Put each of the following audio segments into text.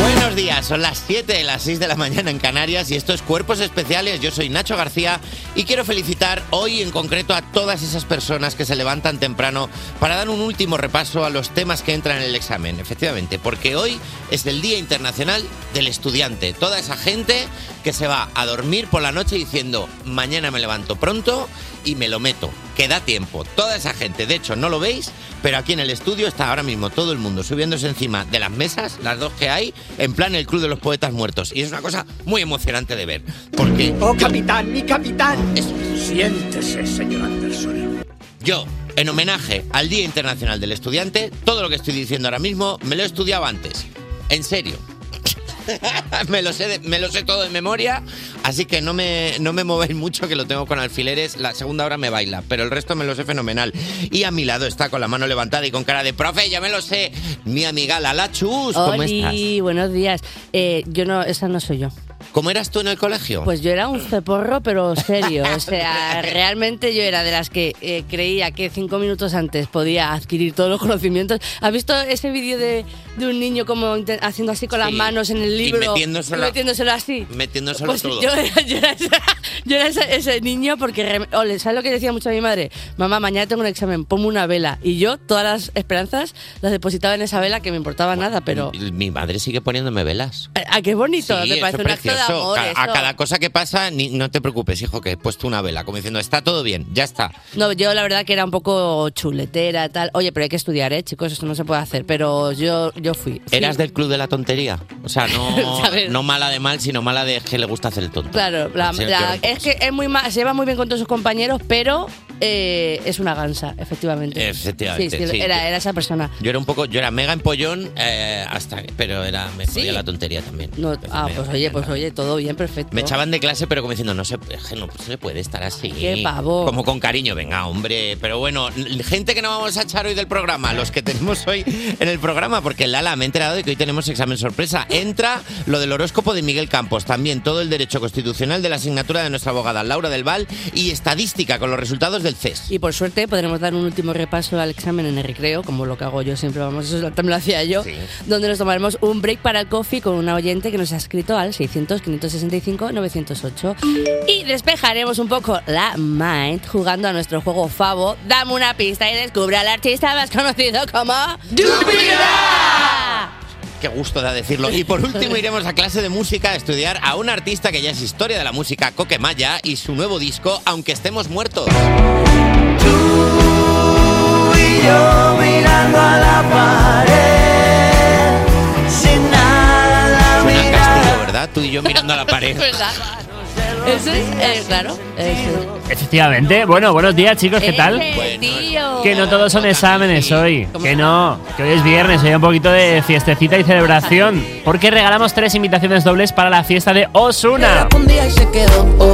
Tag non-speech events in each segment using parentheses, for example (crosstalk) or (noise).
Buenos días, son las 7 de las 6 de la mañana en Canarias y esto es Cuerpos Especiales. Yo soy Nacho García y quiero felicitar hoy en concreto a todas esas personas que se levantan temprano para dar un último repaso a los temas que entran en el examen. Efectivamente, porque hoy es el Día Internacional del Estudiante. Toda esa gente que se va a dormir por la noche diciendo mañana me levanto pronto y me lo meto. Que da tiempo. Toda esa gente, de hecho, no lo veis, pero aquí en el estudio está ahora mismo todo el mundo subiéndose encima de las mesas, las dos que hay, en plan el Club de los Poetas Muertos. Y es una cosa muy emocionante de ver. Porque. ¡Oh, capitán, mi capitán! Siéntese, señor Anderson. Yo, en homenaje al Día Internacional del Estudiante, todo lo que estoy diciendo ahora mismo me lo he estudiado antes. En serio. (laughs) me, lo sé de- me lo sé todo de memoria, así que no me, no me movéis mucho que lo tengo con alfileres. La segunda hora me baila, pero el resto me lo sé fenomenal. Y a mi lado está con la mano levantada y con cara de profe, ya me lo sé, mi amiga Lala Chus. ¿Cómo Oli, estás? buenos días. Eh, yo no, esa no soy yo. ¿Cómo eras tú en el colegio? Pues yo era un ceporro, pero serio. O sea, realmente yo era de las que eh, creía que cinco minutos antes podía adquirir todos los conocimientos. ¿Has visto ese vídeo de, de un niño como haciendo así con las Sí. manos en el Y libro? metiéndoselo- y metiéndoselo así. Metiéndoselo Pues todo. yo era, (laughs) yo era ese, yo era ese- ese niño porque, ole, ¿sabes lo que decía mucho a mi madre? Mamá, mañana tengo un examen, ponme una vela. Y yo todas las esperanzas las depositaba en esa vela que me importaba nada, pero... Mi madre sigue poniéndome velas. ¿A qué bonito? Sí, me eso parece un acto de precioso. amor. Ca- a eso. cada cosa que pasa, ni- no te preocupes, hijo, que he puesto una vela, como diciendo, está todo bien, ya está. No, yo la verdad que era un poco chuletera, tal. Oye, pero hay que estudiar, ¿eh, chicos? Esto no se puede hacer. Pero yo, yo fui. Eras del club de la tontería. O sea, (laughs) no, no mala de mal, sino mala de que le gusta hacer el tonto. Claro, la- es que es muy ma- se lleva muy bien con todos sus compañeros, pero eh, es una gansa, efectivamente. Efectivamente, Sí, sí, sí. Era, era esa persona. Yo era un poco, yo era mega empollón, eh, hasta, pero era, me Sí. jodía la tontería también. No, ah, pues oye, pues oye, todo bien, perfecto. Me echaban de clase, pero como diciendo, no se, no se puede estar así. Qué pavo. Como con cariño, venga, hombre. Pero bueno, gente que no vamos a echar hoy del programa, los que tenemos hoy en el programa, porque Lala, me he enterado de que hoy tenemos examen sorpresa. Entra lo del horóscopo de Miguel Campos, también todo el derecho constitucional de la asignatura de nuestra abogada Laura del Val y estadística con los resultados del Y por suerte podremos dar un último repaso al examen en el recreo, como lo que hago yo siempre, vamos, eso también lo hacía yo, donde nos tomaremos un break para el coffee con una oyente que nos ha escrito al 600-565-908. Y despejaremos un poco la mind jugando a nuestro juego Favo. Dame una pista y descubre al artista más conocido como... ¡Dupida! Qué gusto da decirlo. Y por último iremos a clase de música a estudiar a un artista que ya es historia de la música, Coque Maya, y su nuevo disco, Aunque estemos muertos. yo mirando a la pared, sin nada en la Suena a mirada. castigo, ¿verdad? Tú y yo mirando a la pared. (laughs) Eso es, eh, claro. eso. Efectivamente. Bueno, buenos días, chicos, ¿qué tal? Tío. Que no todos son exámenes hoy. Que no. Que hoy es viernes, hoy hay un poquito de fiestecita y celebración. Porque regalamos tres invitaciones dobles para la fiesta de Osuna. Un día y se quedó.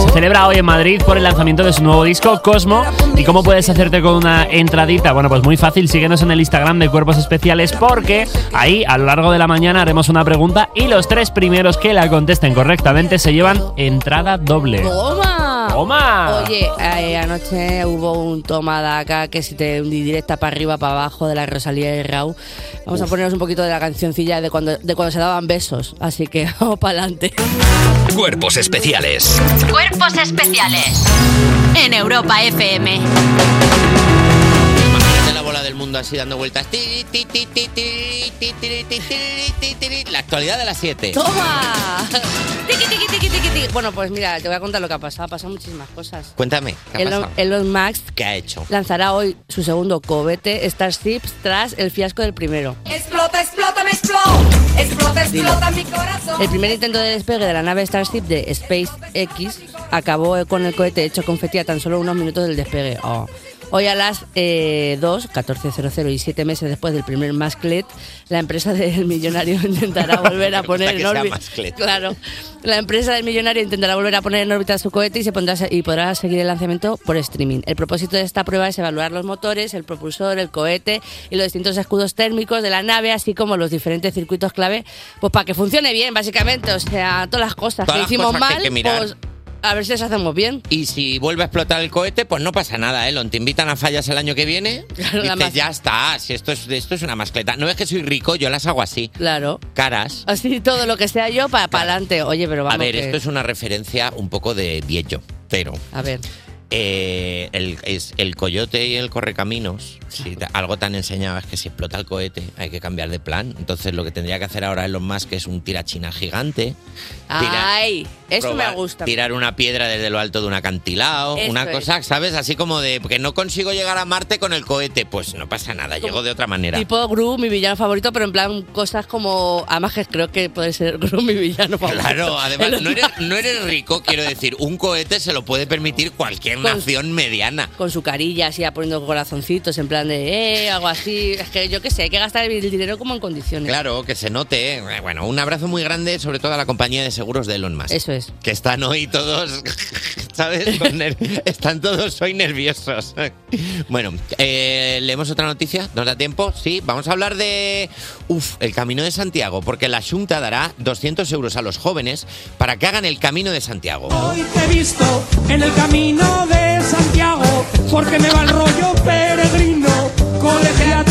Se celebra hoy en Madrid por el lanzamiento de su nuevo disco, Cosmo. ¿Y cómo puedes hacerte con una entradita? Bueno, pues muy fácil, síguenos en el Instagram de Cuerpos Especiales porque ahí a lo largo de la mañana haremos una pregunta y los tres primeros que la contesten correctamente se llevan entrada doble. ¡Toma! ¡Toma! Oye, eh, anoche hubo un toma de acá que si te hundí directa para arriba, para abajo de la Rosalía y Raúl. Vamos a ponernos un poquito de la cancioncilla de cuando, de cuando se daban besos. Así que (laughs) vamos para adelante. Cuerpos especiales. Cuerpos especiales en Europa FM. Imagínate la bola del mundo así dando vueltas. La actualidad de las 7. ¡Toma! Bueno, pues mira, te voy a contar lo que ha pasado. Ha pasado muchísimas cosas. Cuéntame. Elon, pasado? Elon Musk ¿Qué ha hecho? lanzará hoy su segundo cohete Starship tras el fiasco del primero. Explota, explota, me explota. Explota, explota mi corazón. El primer intento de despegue de la nave Starship de SpaceX acabó con el cohete hecho confeti a tan solo unos minutos del despegue. Oh. Hoy a las eh, 2, 14.00 y 7 meses después del primer masclet, la empresa (laughs) del millonario intentará volver a poner en órbita. Claro. La empresa del millonario intentará volver a poner en órbita su cohete y, se pondrá, y podrá seguir el lanzamiento por streaming. El propósito de esta prueba es evaluar los motores, el propulsor, el cohete y los distintos escudos térmicos de la nave, así como los diferentes circuitos clave, pues para que funcione bien, básicamente. O sea, todas las cosas Todas que las hicimos cosas mal, que pues a ver si las hacemos bien. Y si vuelve a explotar el cohete, pues no pasa nada, ¿eh? Te invitan a fallas el año que viene. Claro, la dices, mas- ya está, si esto es, esto es una mascleta. No es que soy rico, yo las hago así. Claro. Caras. Así todo lo que sea yo para adelante. Oye, pero vamos. a ver, que- esto es una referencia un poco de viejo, pero A ver. Eh, el, es el coyote y el correcaminos, si algo tan enseñado es que si explota el cohete hay que cambiar de plan. Entonces lo que tendría que hacer ahora Elon Musk es un tirachina gigante. tira- Ay, eso probar- me gusta. Tirar una piedra desde lo alto de un acantilado, Eso una es. cosa, ¿sabes? Así como de que no consigo llegar a Marte con el cohete. Pues no pasa nada, llego de otra manera. Tipo Gru, mi villano favorito, pero en plan cosas como. Además, que creo que puede ser Gru mi villano favorito. Claro, además, (laughs) no eres, no eres rico, quiero decir, un cohete se lo puede permitir cualquier Con- nación mediana. Con su carilla así, poniendo corazoncitos, en plan de, eh, algo así. Es que yo qué sé, hay que gastar el dinero como en condiciones. Claro, que se note. ¿eh? Bueno, un abrazo muy grande, sobre todo a la compañía de seguros de Elon Musk. Eso es. Que están hoy todos, (laughs) ¿sabes? Están todos hoy nerviosos. (laughs) Bueno, eh, leemos otra noticia. ¿Nos da tiempo? Sí, vamos a hablar de, uf, el Camino de Santiago, porque la Junta dará 200 euros a los jóvenes para que hagan el Camino de Santiago. Hoy te he visto en el camino de Santiago, porque me va el rollo peregrino, colegiata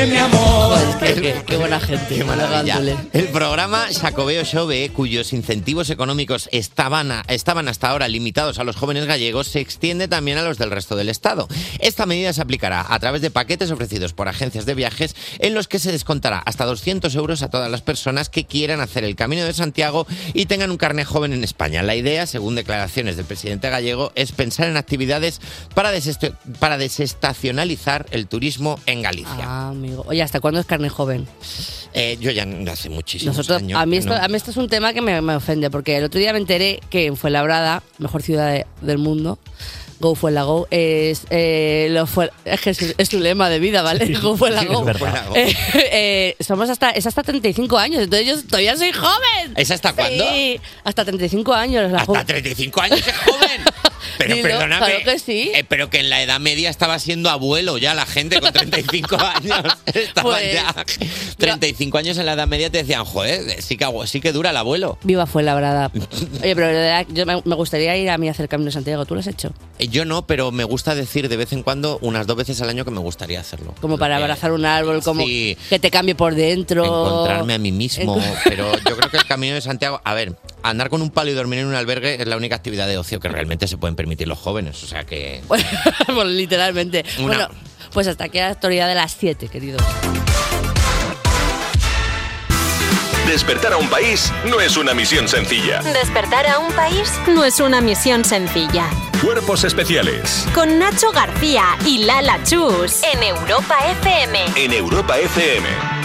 de mi amor. Qué, qué buena gente. Qué maravilla. El programa Xacobeo Xove, cuyos incentivos económicos estaban, a- estaban hasta ahora limitados a los jóvenes gallegos, se extiende también a los del resto del Estado. Esta medida se aplicará a través de paquetes ofrecidos por agencias de viajes en los que se descontará hasta 200 euros a todas las personas que quieran hacer el Camino de Santiago y tengan un carnet joven en España. La idea, según declaraciones del presidente gallego, es pensar en actividades para, para desestacionalizar el turismo en Galicia. Ah, amigo. Oye, ¿hasta cuándo es carne joven? Eh, yo ya no- hace muchísimos Nosotros, años a, mí esto, no. a mí esto es un tema que me, me ofende, porque el otro día me enteré que en Fuenlabrada, mejor ciudad de- del mundo, Go Fuenlago, es, eh, lo fue, es que es, es su lema de vida, ¿vale? Go Fuenlago. es verdad. Eh, eh, somos hasta, es hasta 35 años, entonces yo todavía soy joven. ¿Es hasta cuándo? Sí, hasta 35 años. La Hasta ju- 35 años es joven. (laughs) Pero Dilo, perdóname. claro que sí. eh, pero que en la Edad Media estaba siendo abuelo ya la gente con 35 (laughs) años. Estaba Pues, ya. 35 años en la Edad Media te decían, joder, sí que, agu- sí que dura el abuelo. Viva Fuenlabrada. (laughs) Oye, pero de verdad, yo me, me gustaría ir a mí a hacer Camino de Santiago. ¿Tú lo has hecho? Eh, Yo no, pero me gusta decir de vez en cuando, unas dos veces al año, que me gustaría hacerlo. Como para abrazar un árbol, como Sí. que te cambie por dentro. Encontrarme a mí mismo. Enco- (laughs) Pero yo creo que el camino de Santiago. A ver, andar con un palo y dormir en un albergue es la única actividad de ocio que realmente se pueden permitir los jóvenes. O sea que. (laughs) Pues, literalmente. Una- Bueno, pues hasta aquí la actualidad de las 7, queridos. Despertar a un país no es una misión sencilla. Despertar a un país no es una misión sencilla. Cuerpos especiales Con Nacho García y Lala Chus en Europa FM. en Europa FM.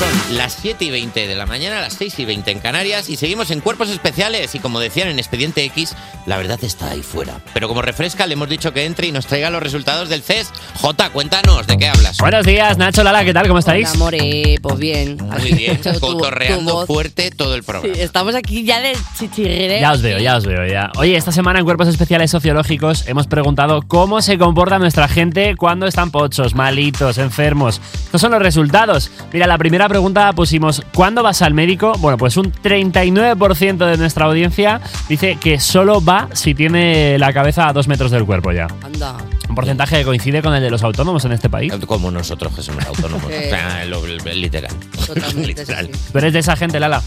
Son las 7 y 20 de la mañana, las 6 y 20 en Canarias y seguimos en Cuerpos Especiales y como decían en Expediente X, la verdad está ahí fuera. Pero como refresca le hemos dicho que entre y nos traiga los resultados del CES. Jota, cuéntanos, ¿de qué hablas? Buenos días, Nacho, Lala, ¿qué tal? ¿Cómo estáis? Hola, amore, pues bien. Muy bien, (laughs) cotorreando fuerte todo el Sí, programa. estamos aquí ya de chichirre. Ya os veo, ya os veo, ya. Oye, esta semana en Cuerpos Especiales Sociológicos hemos preguntado cómo se comporta nuestra gente cuando están pochos, malitos, enfermos. Estos son los resultados. Mira, la primera pregunta pusimos, ¿cuándo vas al médico? Bueno, pues un 39% de nuestra audiencia dice que solo va si tiene la cabeza a dos metros del cuerpo ya. Anda. Un porcentaje que coincide con el de los autónomos en este país. Como nosotros que somos autónomos. (laughs) Sí. O sea, lo- lo- literal. Totalmente, (laughs) literal. ¿Tú eres de esa gente, Lala?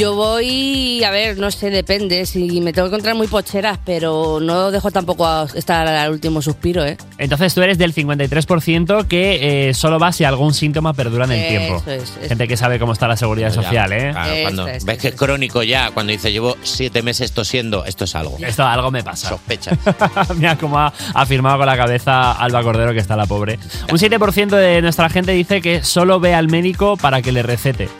Yo voy, a ver, no sé, depende. Si me tengo que encontrar muy pocheras, pero no dejo tampoco a estar al último suspiro, ¿eh? Entonces tú eres del 53% que eh, solo va si algún síntoma perdura en el tiempo. Eso es, eso Gente que sabe cómo está la seguridad Ya, social, ¿eh? claro, Eso cuando es, ves eso que es. crónico ya, cuando dice llevo siete meses tosiendo, esto es algo. Esto algo me pasa. Sospechas. (laughs) Mira cómo ha afirmado con la cabeza Alba Cordero que está la pobre. Un 7% de nuestra gente dice que solo ve al médico para que le recete.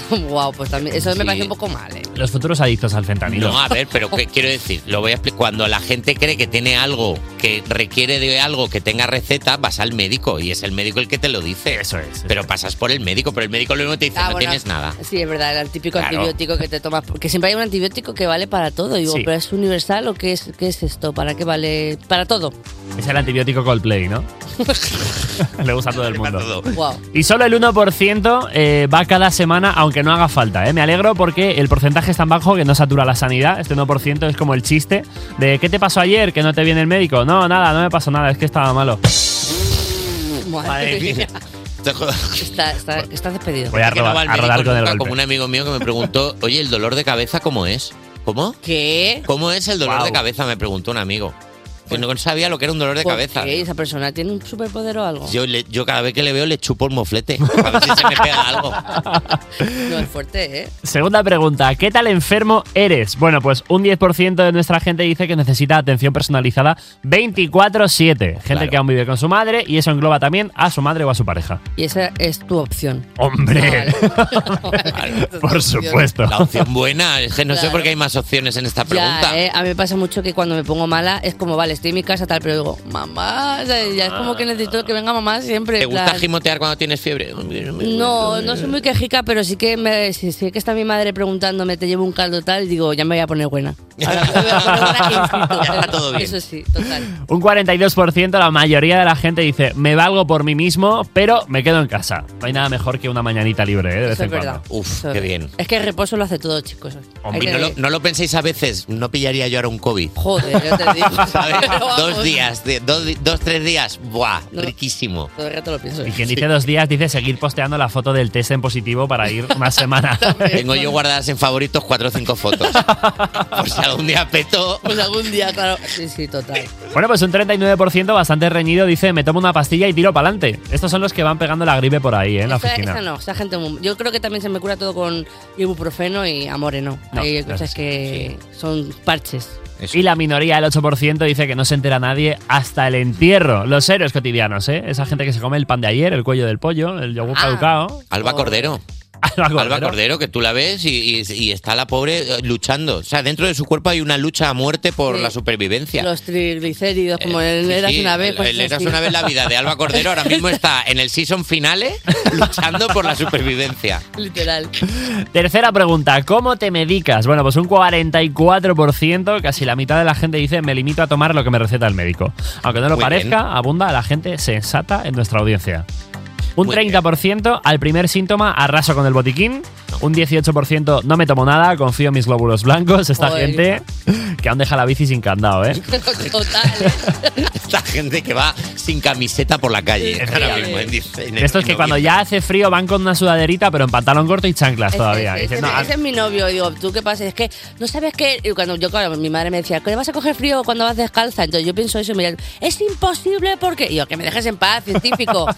(laughs) wow, pues también. Eso me parece un poco mal, ¿eh? Los futuros adictos al fentanilo. No, a ver, pero ¿qué quiero decir? Lo voy a explicar. Cuando la gente cree que tiene algo que requiere de algo que tenga receta, vas al médico y es el médico el que te lo dice. Eso es. Pero pasas por el médico, pero el médico luego te dice, Ah, no bueno, tienes nada. Sí, es verdad, el típico Claro. antibiótico que te tomas. Porque siempre hay un antibiótico que vale para todo. Digo, Sí. ¿pero es universal o qué es, qué es esto? ¿Para qué vale? Para todo. Es el antibiótico Coldplay, ¿no? (laughs) (laughs) Le gusta a todo el mundo. Wow. Y solo el 1% eh, va cada semana, aunque no haga falta. ¿eh? Me alegro porque el porcentaje es tan bajo que no satura la sanidad. Este 1% es como el chiste de ¿qué te pasó ayer que no te viene el médico? No, nada, no me pasó nada, es que estaba malo. Madre mía. (laughs) Está, está, está despedido. Voy a Que no rodar- va a rodar con el golpe. Como un amigo mío que me preguntó, oye, ¿el dolor de cabeza cómo es? ¿Cómo? ¿Qué? ¿Cómo es el dolor Guau. de cabeza? Me preguntó un amigo. Que no sabía lo que era un dolor de ¿Por cabeza. qué? ¿Esa persona tiene un superpoder o algo? Yo, le- yo cada vez que le veo le chupo el moflete. A ver si se me pega algo. (laughs) No es fuerte, ¿eh? Segunda pregunta, ¿qué tal enfermo eres? Bueno, pues un 10% de nuestra gente dice que necesita atención personalizada 24/7. Gente Claro. que aún vive con su madre y eso engloba también a su madre o a su pareja. Y esa es tu opción. ¡Hombre! (laughs) (laughs) Por supuesto. La opción buena es que no sé Claro. por qué hay más opciones en esta pregunta. Ya, ¿eh? A mí me pasa mucho que cuando me pongo mala es como, vale, estoy en mi casa tal, pero digo, mamá, o sea, ya es como que necesito que venga mamá siempre. ¿Te en gusta plan- gimotear cuando tienes fiebre? No, no soy muy quejica, pero sí que me, si sé que está mi madre preguntándome, te llevo un caldo tal, digo, ya me voy a poner buena. (laughs) Está todo bien. Eso sí, total. Un 42%, la mayoría de la gente dice, me valgo por mí mismo, pero me quedo en casa. No hay nada mejor que una mañanita libre, ¿eh? De vez Eso en es verdad. cuando. Uf, Eso qué es- bien. Es que el reposo lo hace todo, chicos. Hay que- no lo, no lo penséis a veces, no pillaría yo ahora un COVID. Joder, ya te digo. (laughs) ¿sabes? Pero (laughs) vamos, dos días, de- dos, dos, tres días, ¡buah! No. Riquísimo. Todo el rato lo pienso. Y quien dice dos días dice seguir posteando la foto del test en positivo para ir una semana. Tengo yo guardadas en favoritos cuatro o cinco fotos. Por si algún día peto. Pues algún día, claro. (laughs) Sí, sí, total. Bueno, pues un 39% bastante reñido dice, me tomo una pastilla y tiro para adelante. Estos son los que van pegando la gripe por ahí, ¿eh? en la Esa, oficina. esa no, esa gente Yo creo que también se me cura todo con ibuprofeno y amore, no. No, Hay cosas sí, que son parches. Y la minoría, el 8%, dice que no se entera nadie hasta el entierro. Los héroes cotidianos, ¿eh? Esa gente que se come el pan de ayer, el cuello del pollo, el yogur Ah. caducado. Alba Cordero. Alba Cordero. Alba Cordero, que tú la ves y, y- y está la pobre eh, luchando. O sea, dentro de su cuerpo hay una lucha a muerte por Sí. la supervivencia. Los triglicéridos, como en Sí, Eras sí, una vez. pues el Eras una vez la vida de Alba Cordero ahora mismo está en el season finale (laughs) luchando por la supervivencia. Literal. Tercera pregunta, ¿cómo te medicas? Bueno, pues un 44%, casi la mitad de la gente dice, me limito a tomar lo que me receta el médico. Aunque no lo Muy parezca, bien. abunda la gente sensata en nuestra audiencia. Un Muy 30% al primer síntoma arraso con el botiquín. Un 18% no me tomo nada, confío en mis glóbulos blancos. Esta Joder. gente que aún deja la bici sin candado, ¿eh? (laughs) Total. Esta gente que va sin camiseta por la calle. Sí, ahora mismo, en dice- en- Estos en que cuando ya hace frío van con una sudaderita, pero en pantalón corto y chanclas todavía. Ese, Dicen, ese- "No, ese es mi novio. Y digo, ¿tú qué pasa? Es que no sabes que. y Cuando yo, claro, mi madre me decía, ¿que vas a coger frío cuando vas descalza? Entonces yo pienso eso y me dice, es imposible porque. Y yo, que me dejes en paz, científico. (laughs)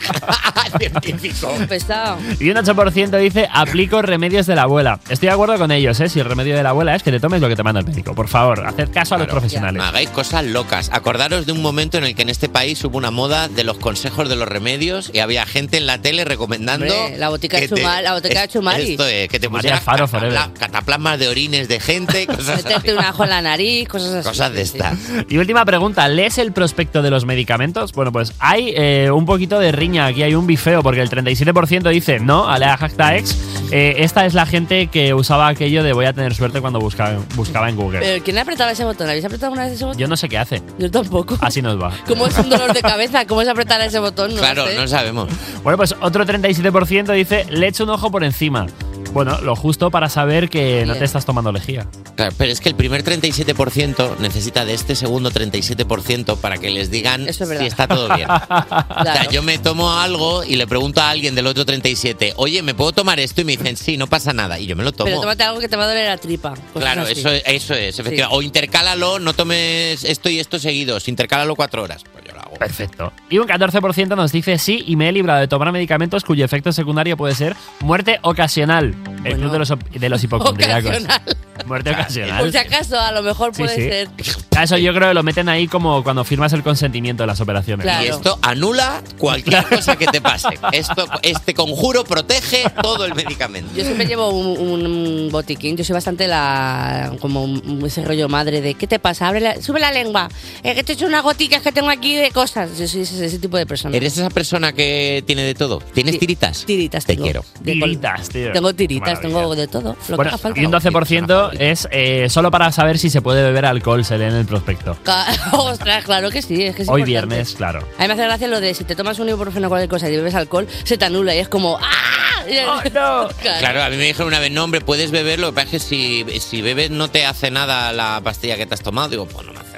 Científico. Pesado. Y un 8% dice, aplico remedios de la abuela. Estoy de acuerdo con ellos, ¿eh? Si el remedio de la abuela es que te tomes lo que te manda el médico. Por favor, haced caso a los profesionales. Hagáis cosas locas. Acordaros de un momento en el que en este país hubo una moda de los consejos de los remedios y había gente en la tele recomendando. Hombre, la botica de que te- Chumar- la botica de Chumari. Esto es, que te Chumari pusieras catapla- forever. cataplasmas de orines de gente, (laughs) cosas así. Un ajo en la nariz, cosas así. Cosas de sí. estas. Y última pregunta, ¿lees el prospecto de los medicamentos? Bueno, pues hay eh, un poquito de riña, aquí hay un bifeo, porque el 37% dice no, a la Hactaex. Eh, esta es la gente que usaba aquello de voy a tener suerte cuando buscaba, buscaba en Google. Pero ¿quién apretaba ese botón? ¿Habéis apretado alguna vez ese botón? Yo no sé qué hace. Yo tampoco. Así nos va. ¿Cómo es un dolor de cabeza? ¿Cómo es apretar ese botón? No claro, lo sé. no sabemos. Bueno, pues otro 37% dice le echo un ojo por encima. Bueno, lo justo para saber que no te estás tomando lejía. Claro, pero es que el primer 37% necesita de este segundo 37% para que les digan es si está todo bien. (laughs) O sea, yo me tomo algo y le pregunto a alguien del otro 37, oye, ¿me puedo tomar esto? Y me dicen, sí, no pasa nada. Y yo me lo tomo. Pero tómate algo que te va a doler la tripa. Claro, así. eso, eso es, efectivamente. O intercálalo, no tomes esto y esto seguidos, intercálalo cuatro horas. Pues Perfecto. Y un 14% nos dice sí y me he librado de tomar medicamentos cuyo efecto secundario puede ser muerte ocasional. El Bueno. club de los, op- de los hipocondríacos. Ocasional. Muerte ocasional. Por si acaso, a lo mejor puede sí. ser. A Eso yo creo que lo meten ahí como cuando firmas el consentimiento de las operaciones. Y esto anula cualquier cosa que te pase. (laughs) Esto, este conjuro protege todo el medicamento. Yo siempre llevo un, un botiquín. Yo soy bastante la como ese rollo madre de ¿qué te pasa? Abre la- sube la lengua. Eh, que te he hecho unas goticas que tengo aquí de cosas. Yo soy ese, ese tipo de persona. ¿Eres esa persona que tiene de todo? ¿Tienes tiritas? Tiritas Te tengo. quiero. Tiritas, tío. Tengo tiritas, Maravilla. tengo de todo. Lo Bueno, que haga falta. y un 12% es eh, solo para saber si se puede beber alcohol, se lee en el prospecto. Ca- (laughs) Ostras, claro que sí. Es que es Hoy importante. viernes, claro. A mí me hace gracia lo de si te tomas un ibuprofeno o cualquier cosa y bebes alcohol, se te anula y es como ¡Ah! (laughs) no! (laughs) Claro, a mí me dijeron una vez, no, hombre, puedes beber, lo que pasa es que si, si bebes no te hace nada la pastilla que te has tomado. Digo, pues no me hace nada.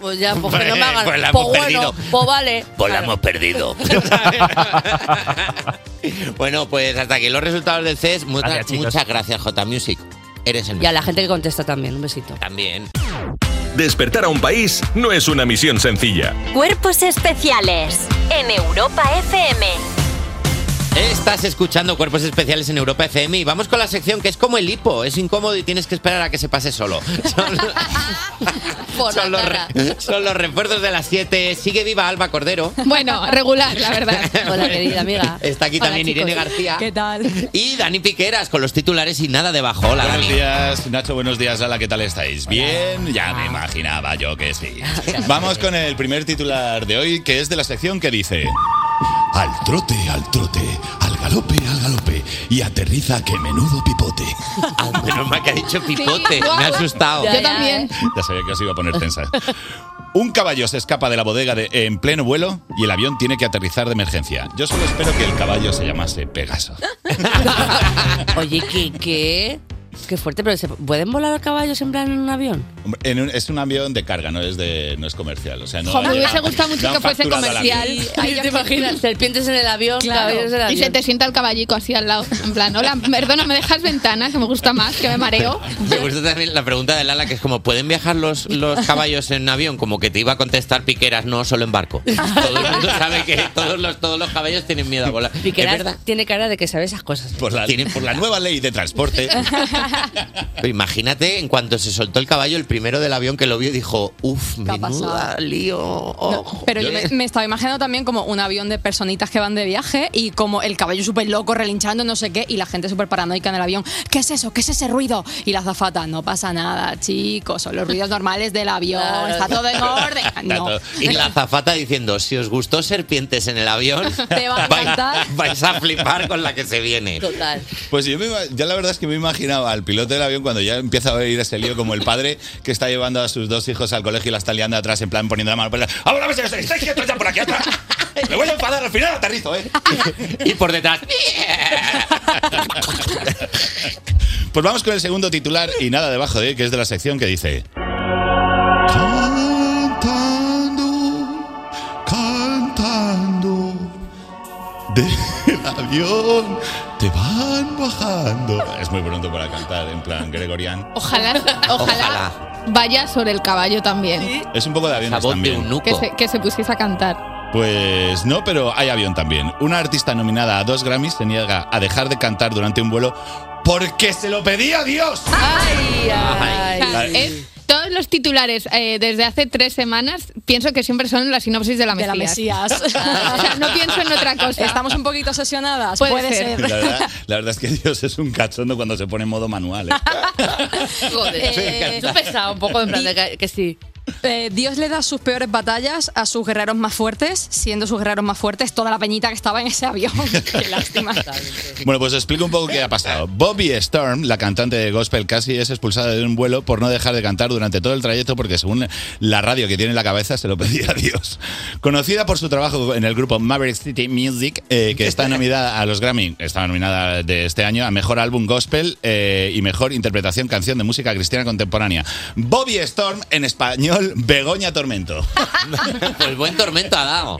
Pues ya, pues que no me hagan. Pues la Pues hemos bueno, perdido. pues vale. Pues la Claro. hemos perdido. (laughs) bueno, pues hasta aquí los resultados del CES. Muchas Gracias, muchas gracias, J Music. Eres el Y a la gente que contesta también, un besito. También. Despertar a un país no es una misión sencilla. Cuerpos especiales en Europa FM. Estás escuchando Cuerpos Especiales en Europa FM y vamos con la sección que es como el hipo, es incómodo y tienes que esperar a que se pase solo. Son, (laughs) son los, re- son los refuerzos de las 7. Sigue viva Alba Cordero. Bueno, regular, la verdad. (laughs) Hola, querida amiga. Está aquí Hola, también chicos. Irene García. ¿Qué tal? Y Dani Piqueras con los titulares y nada debajo. Hola, Buenos Dani. días, Nacho. Buenos días, Ala. ¿Qué tal estáis? Bien, ya me imaginaba yo que sí. (laughs) Vamos con el primer titular de hoy, que es de la sección que dice: Al trote, al trote, al galope, al galope, y aterriza que menudo pipote. (laughs) Ah, menos mal que ha dicho pipote. Sí, me ha asustado. Yo también. Ya sabía que os iba a poner tensa. (laughs) Un caballo se escapa de la bodega de- en pleno vuelo y el avión tiene que aterrizar de emergencia. Yo solo espero que el caballo se llamase Pegaso. (laughs) Oye, ¿qué? ¿Qué? Qué fuerte, pero ¿se ¿pueden volar a caballos en plan en un avión? Hombre, en un- es un avión de carga, no es de no es comercial. O sea, no, me hubiese gustado mucho que fuese comercial. (laughs) Ay, ¿Te imaginas? Serpientes en el avión, caballos en el Y avión. se te sienta el caballico así al lado. En plan, hola, (laughs) perdona, ¿me dejas ventana? Que me gusta más, que me mareo. Me gusta también la pregunta de Lala, que es como, ¿pueden viajar los, los (laughs) caballos en avión? Como que te iba a contestar Piqueras, no, solo en barco. Todo el mundo sabe que todos los, todos los caballos tienen miedo a volar. Piqueras verdad. tiene cara de que sabe esas cosas. Por la, por la nueva ley de transporte. Pero imagínate, en cuanto se soltó el caballo, el primero del avión que lo vio dijo, uff, ¿Qué ha menuda lío. ojo". Pero yo Yo- me, me estaba imaginando también como un avión de personitas que van de viaje y como el caballo súper loco, relinchando, no sé qué, y la gente súper paranoica en el avión. ¿Qué es eso? ¿Qué es ese ruido? Y la azafata, no pasa nada, chicos, son los ruidos (laughs) normales del avión, Claro. está todo en orden. No. Y la (laughs) azafata diciendo, si os gustó serpientes en el avión, (laughs) Te va a vais, a flipar con la que se viene. Total. Pues yo, me, yo la verdad es que me imaginaba al piloto del avión cuando ya empieza a oír ese lío como el padre que está llevando a sus dos hijos al colegio y la está liando atrás en plan poniendo la mano por la... ¡Ahora me estáis quietos ya por aquí atrás! ¡Me voy a enfadar! Al final aterrizo, ¿eh? Y por detrás, Pues vamos con el segundo titular y nada debajo de él, que es de la sección que dice... Cantando del avión te van bajando. Es muy pronto para cantar en plan gregorian. Ojalá, ojalá, vaya sobre el caballo también. Es un poco de aviones también. Que se, que se pusiese a cantar. Pues no, pero hay avión también. Una artista nominada a dos Grammys se niega a dejar de cantar durante un vuelo porque se lo pedía Dios. Ay, ay. Sea, es- todos los titulares eh, desde hace tres semanas pienso que siempre son la sinopsis de la De Mesías. la Mesías. (laughs) o sea, no pienso en otra cosa. Estamos un poquito obsesionadas, Puede puede, ser. ser. La verdad, la verdad es que Dios es un cachondo cuando se pone en modo manual. ¿eh? (laughs) Joder. Eh, pensado un poco en plan de que, que sí. Eh, Dios le da sus peores batallas a sus guerreros más fuertes, siendo sus guerreros más fuertes toda la peñita que estaba en ese avión. (laughs) Qué lástima. Bueno, pues explico un poco qué ha pasado. Bobby Storm, la cantante de gospel, casi es expulsada de un vuelo por no dejar de cantar durante todo el trayecto porque según la radio que tiene en la cabeza se lo pedía a Dios. Conocida por su trabajo en el grupo Maverick City Music, eh, que está nominada a los Grammy, está nominada de este año a Mejor Álbum Gospel eh, y Mejor Interpretación Canción de Música Cristiana Contemporánea. Bobby Storm, en español, Begoña Tormento. (laughs) pues buen tormento ha dado.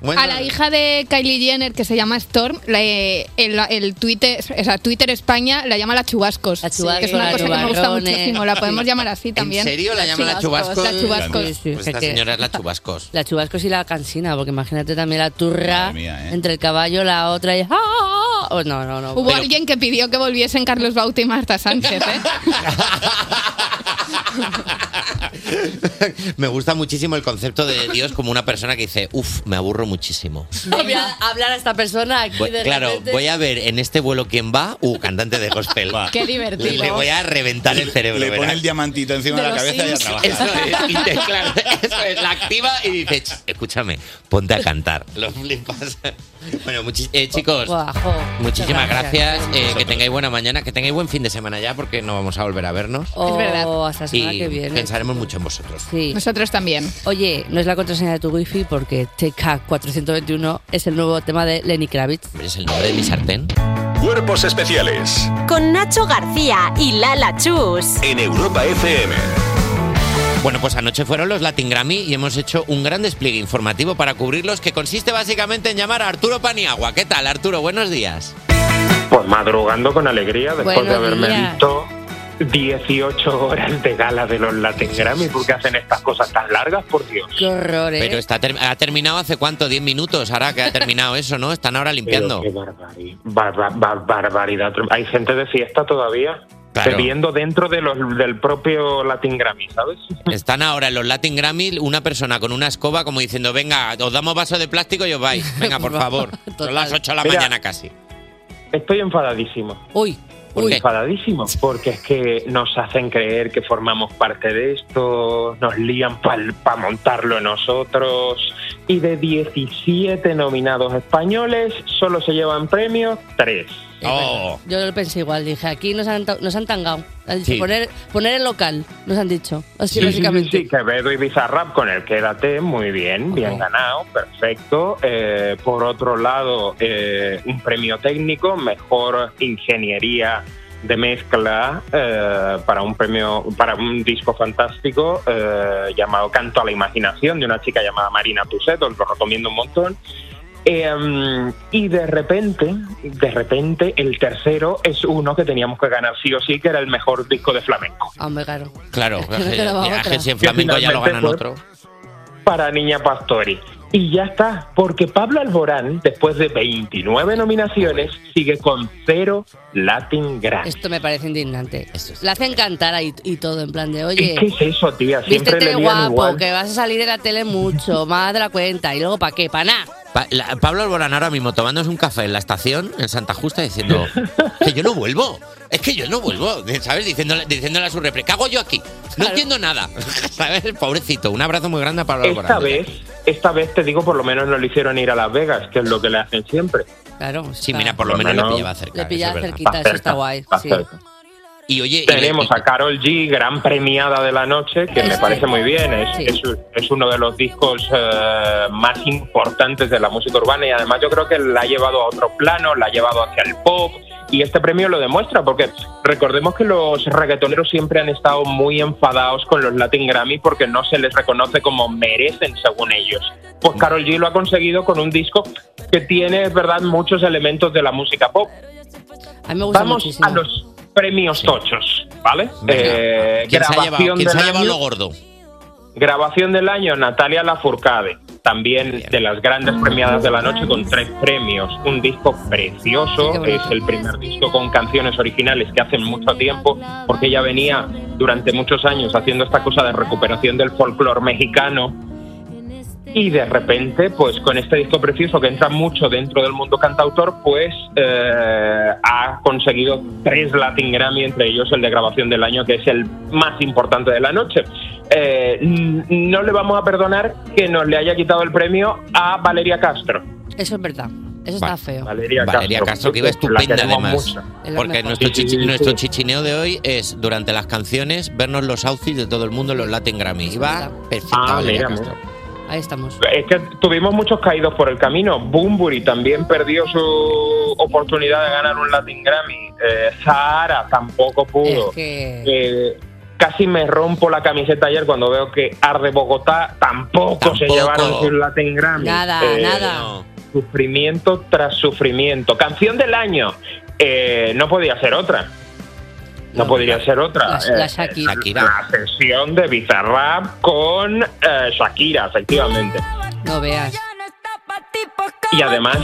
Buen A la hija de Kylie Jenner, que se llama Storm, la- eh, el, el Twitter, o sea, Twitter España la llama la chubascos. chubascos, que es una la cosa que me gusta muchísimo. La podemos (laughs) llamar así también. ¿En serio la llaman la chubascos? La chubascos. Sí, sí, Pues es esta señora es la chubascos. La chubascos y la cansina, porque imagínate también la turra mía, ¿eh? entre el caballo, la otra y. ¡Ah! Oh, no, no, no. Hubo alguien que pidió que volviesen Carlos Bauta y Marta Sánchez, ¿eh? (laughs) (laughs) Me gusta muchísimo el concepto de Dios como una persona que dice, uff, me aburro muchísimo. Voy a hablar a esta persona aquí Voy- de claro, repente. voy a ver en este vuelo quién va. Uh, cantante de gospel. (laughs) Qué divertido. Le, le voy a reventar el cerebro. Le pone verás. el diamantito encima de, De la cabeza y a Sims. trabajar. Eso es, y te- claro, eso es, la activa y dice, "Ch, escúchame, ponte a cantar. Los flipas. Bueno, eh, chicos, muchísimas muchas gracias. eh, que tengáis buena mañana, que tengáis buen fin de semana ya, porque no vamos a volver a vernos. Oh, verdad. hasta semana Y que viene. pensaremos mucho en vosotros. Sí. Nosotros también. Oye, no es la contraseña de tu wifi porque TK421 es el nuevo tema de Lenny Kravitz. Es el nombre de mi sartén. Cuerpos especiales Con Nacho García y Lala Chus. en Europa FM. Bueno, pues anoche fueron los Latin Grammy y hemos hecho un gran despliegue informativo para cubrirlos que consiste básicamente en llamar a Arturo Paniagua. ¿Qué tal, Arturo? Buenos días. Pues madrugando con alegría después Buenos de haberme días. visto 18 horas de gala de los Latin Grammy. ¿Por qué hacen estas cosas tan largas? Por Dios. Qué horror, ¿eh? Pero está ter- ha terminado hace cuánto, 10 minutos ahora que ha terminado eso, ¿no? Están ahora limpiando. Pero qué barbari- barba- bar- barbaridad. Hay gente de fiesta todavía. Claro. Bebiendo dentro de los, del propio Latin Grammy, ¿sabes? (laughs) Están ahora en los Latin Grammy una persona con una escoba como diciendo, venga, os damos vaso de plástico y os vais. Venga, por (laughs) favor. Son las 8 de la Mira. mañana casi. Estoy enfadadísimo. Uy, ¿Por enfadadísimo, porque es que nos hacen creer que formamos parte de esto, nos lían para montarlo nosotros, y de 17 nominados españoles solo se llevan premios 3. Oh. Yo lo pensé igual, dije, aquí nos han, nos han tangado. Han dicho, Sí. poner, poner el local, nos han dicho. Así Sí, básicamente. sí, sí, Quevedo y Bizarrap con el Quédate, muy bien, bien ganado, perfecto. Eh, por otro lado, eh, un premio técnico, mejor ingeniería de mezcla eh, para un premio, para un disco fantástico eh, llamado Canto a la Imaginación de una chica llamada Marina Tuset, os lo recomiendo un montón. Eh, y de repente, de repente, el tercero es uno que teníamos que ganar sí o sí, que era el mejor disco de flamenco. Hombre, claro. Claro, (laughs) que si en flamenco ya lo ganan otro. Para Niña Pastori. Y ya está, porque Pablo Alborán, después de 29 nominaciones, sigue con cero Latin Grammy. Esto me parece indignante. La hacen cantar ahí y todo, en plan de, oye, ¿Qué es eso, tía? Siempre vístete le guapo, igual. que vas a salir de la tele mucho, (laughs) más de la cuenta. ¿Y luego para qué? ¿Para nada? Pa- la- Pablo Alborán ahora mismo tomándose un café en la estación, en Santa Justa, diciendo (laughs) que yo no vuelvo. Es que yo no vuelvo, ¿sabes? Diciéndole, diciéndole a su repre, ¿qué hago yo aquí? No entiendo nada. (laughs) ¿Sabes? Pobrecito. Un abrazo muy grande a Pablo Alborán. Esta vez, esta vez te digo, por lo menos no le hicieron ir a Las Vegas, que es lo que le hacen siempre. Claro. Sí, mira, por lo menos le pillaba cerca. Le pillaba cerquita, eso está guay. Está sí. cerca. Y oye, y- Tenemos a Carol G, gran premiada de la noche, que me parece muy bien. Es, Sí. es, es uno de los discos eh, más importantes de la música urbana y además yo creo que la ha llevado a otro plano, la ha llevado hacia el pop. Y este premio lo demuestra, porque recordemos que los reggaetoneros siempre han estado muy enfadados con los Latin Grammy porque no se les reconoce como merecen según ellos. Pues Carol G lo ha conseguido con un disco que tiene, es verdad, muchos elementos de la música pop. A mí me gusta Vamos muchísimo. a los premios tochos, ¿vale? Venga. Eh, ¿Quién se ha llevado, grabación quién se ha del llevado año- lo gordo? Grabación del año, Natalia Lafourcade, también de las grandes premiadas de la noche con tres premios. Un disco precioso, es el primer disco con canciones originales que hacen mucho tiempo, porque ella venía durante muchos años haciendo esta cosa de recuperación del folclore mexicano. Y de repente, pues con este disco precioso que entra mucho dentro del mundo cantautor, pues eh, ha conseguido tres Latin Grammy, entre ellos el de grabación del año, que es el más importante de la noche. Eh, no le vamos a perdonar que nos le haya quitado el premio a Valeria Castro. Eso es verdad. Eso está feo. Valeria, Valeria Castro, que iba estupenda además. Es Porque nuestro, Sí, sí, chichi- sí, nuestro chichineo de hoy es, durante las canciones, vernos los outfits de todo el mundo en los Latin Grammy. Va perfecta Ah, Valeria mira, Castro. Ahí estamos. Es que tuvimos muchos caídos por el camino. Bumburi también perdió su oportunidad de ganar un Latin Grammy. Eh, Zahara tampoco pudo. Es que... Eh, casi me rompo la camiseta ayer cuando veo que Arde Bogotá tampoco, se llevaron su Latin Grammy. Nada, Eh, nada. Sufrimiento tras sufrimiento. Canción del año. Eh, no podía ser otra. No, No, podría ser otra. la- la Eh, Shakira. Shakira. La sesión de Bizarrap con eh, Shakira, efectivamente. No veas. Y además,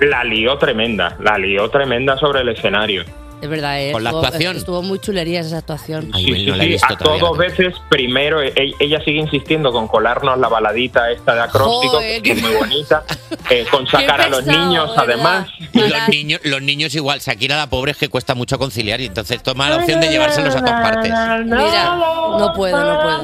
la lió tremenda, la lió tremenda sobre el escenario. Es verdad, ¿eh? Con la Estuvo- actuación. Estuvo muy chulería esa actuación. Ay, Sí, no la he sí, visto a todavía. dos veces, primero, e- ella sigue insistiendo con colarnos la baladita esta de acróstico, Joder, que es muy bonita, eh, con (laughs) sacar a los pesado, niños, ¿verdad? además. Y los niños, los niños igual, Shakira la pobre es que cuesta mucho conciliar y entonces toma la opción de llevárselos a todas partes. Mira, no puedo, no puedo.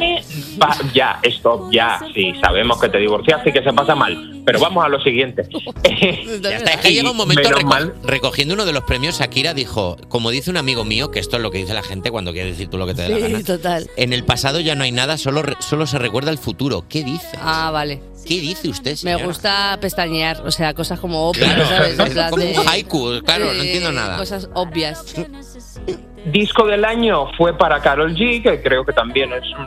Va, ya, stop, ya, sí, sabemos que te divorciaste y que se pasa mal, pero vamos a lo siguiente. (laughs) Es que llega un momento reco- mal. recogiendo uno de los premios, Shakira dijo, como dice un amigo mío, que esto es lo que dice la gente cuando quiere decir tú lo que te dé la Sí, gana. total. En el pasado ya no hay nada, solo, re- solo se recuerda el futuro. ¿Qué dice? Ah, vale. ¿Qué dice usted, Me señora? gusta pestañear, o sea, cosas como obvias, Claro, ¿sabes? En es plan como de- un haiku, claro, no entiendo nada. Cosas obvias. Disco del año fue para Carol G, que creo que también es un,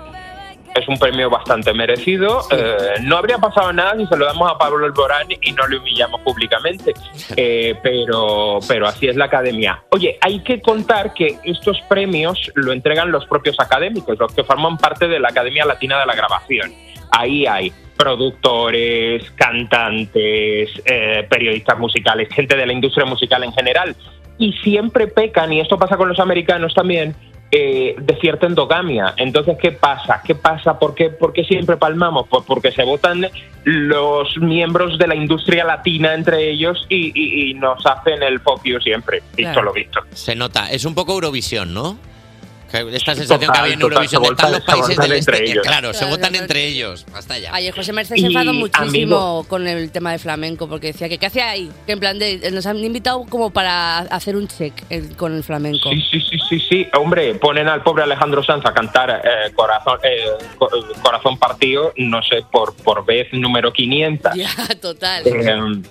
es un premio bastante merecido. Eh, no habría pasado nada si se lo damos a Pablo Alborán y no le humillamos públicamente, (laughs) Eh, pero, pero así es la academia. Oye, hay que contar que estos premios lo entregan los propios académicos, los que forman parte de la Academia Latina de la Grabación. Ahí hay productores, cantantes, eh, periodistas musicales, gente de la industria musical en general. Y siempre pecan, y esto pasa con los americanos también, eh, de cierta endogamia. Entonces, ¿qué pasa? ¿Qué pasa? ¿Por qué, por qué siempre palmamos? Pues porque se votan los miembros de la industria latina entre ellos y, y- y nos hacen el you siempre. Visto Claro. lo visto. Se nota, es un poco Eurovisión, ¿no? Esta sensación que había en Eurovisión se de están votan- los se países del entre este. ellos. Claro, se Claro, votan claro. entre ellos. Hasta ya. Ayer José Merced Y, se enfadó muchísimo amigo- con el tema de flamenco porque decía que qué hacía ahí, que en plan de nos han invitado como para hacer un check el- con el flamenco. Sí, sí, sí, sí, sí. Hombre, ponen al pobre Alejandro Sanz a cantar eh, corazón, eh, co- corazón partido, no sé, por, por vez número 500. (laughs) Ya, total. Eh,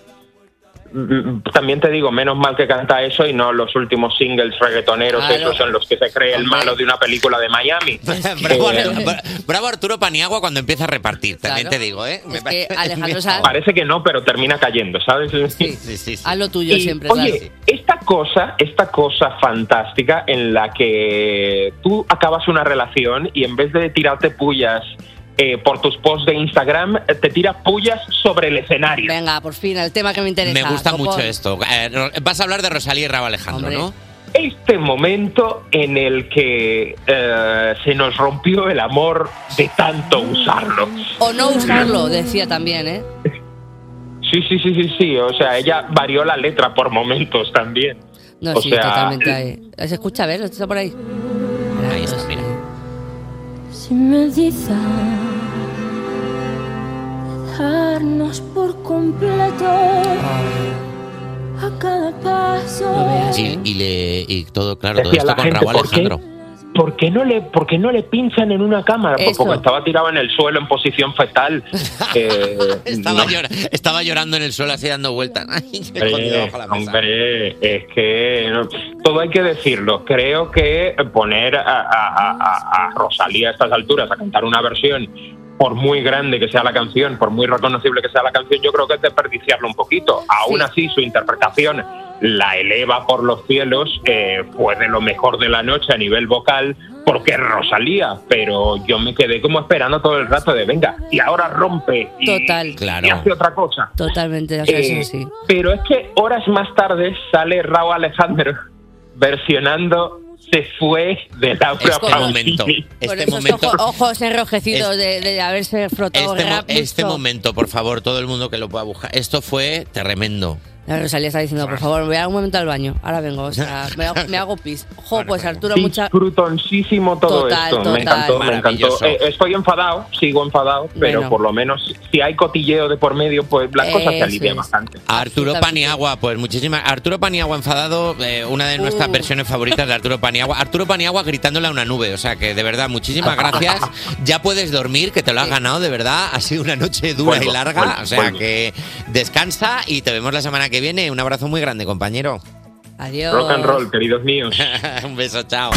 también te digo, menos mal que canta eso y no los últimos singles reggaetoneros Claro. esos en los que se cree el malo de una película de Miami. (laughs) bravo, Eh, bra- bravo Arturo Paniagua cuando empieza a repartir, también Claro. te digo, ¿eh? Me Es que parece- Alejandro Sanz- Parece que no, pero termina cayendo, ¿sabes? Sí, sí, (laughs) sí. Haz lo tuyo Y, siempre, Oye, claro. esta cosa, esta cosa fantástica en la que tú acabas una relación y en vez de tirarte pullas eh, por tus posts de Instagram, eh, te tiras pullas sobre el escenario. Venga, por fin, el tema que me interesa. Me gusta copón. mucho esto. Eh, vas a hablar de Rosalía y Raúl Alejandro, Hombre. ¿no? Este momento en el que eh, se nos rompió el amor de tanto usarlo. O no usarlo, decía también, ¿eh? Sí, sí, sí, sí, sí. O sea, ella varió la letra por momentos también. No, o sí, sea, totalmente. ahí. Se escucha, a ver, está por ahí. Ahí está, mira. Si me dices dejarnos por completo a cada paso. Y, y le, y todo, claro, todo esto con Raúl. Alejandro. ¿Por qué, no le, ¿Por qué no le pinchan en una cámara? Eso. porque estaba tirado en el suelo en posición fetal. (laughs) Eh, Estaba, no. llora- estaba llorando en el suelo así dando vueltas. (laughs) Hombre, bajo la mesa. hombre, es que no, todo hay que decirlo. Creo que poner a, a- a- a- a Rosalía a estas alturas a cantar una versión, por muy grande que sea la canción, por muy reconocible que sea la canción, yo creo que es desperdiciarlo un poquito. Aún así, su interpretación la eleva por los cielos, eh, fue de lo mejor de la noche a nivel vocal, porque es Rosalía, pero yo me quedé como esperando todo el rato de venga, y ahora rompe y, Total. y hace otra cosa. Totalmente, o sea, Eh, eso sí. Pero es que horas más tarde sale Raúl Alejandro (laughs) versionando Se fue de Laura Este Pausini. momento, este momento, ojo- ojos enrojecidos de, de haberse frotado este, mo- este momento, por favor, todo el mundo que lo pueda buscar. Esto fue tremendo. La Rosalía está diciendo, por favor, voy a un momento al baño. Ahora vengo, o sea, (laughs) me hago, me hago pis. Jo, pues Arturo, mucha... Disfrutoncísimo todo Total, esto. total. Me encantó, me encantó. Maravilloso. Eh, estoy enfadado, sigo enfadado, pero Bueno. por lo menos si hay cotilleo de por medio, pues las cosas se alivian bastante. Arturo Paniagua, pues muchísimas. Arturo Paniagua enfadado, eh, una de nuestras Uh. versiones favoritas de Arturo Paniagua. Arturo Paniagua gritándole a una nube, o sea que de verdad, muchísimas gracias. (laughs) Ya puedes dormir, que te lo has ganado, de verdad. Ha sido una noche dura Vuelvo, y larga, vuelvo, o sea vuelvo. que descansa y te vemos la semana que viene. Un abrazo muy grande, compañero. Adiós. Rock and roll, queridos míos. (laughs) Un beso, chao.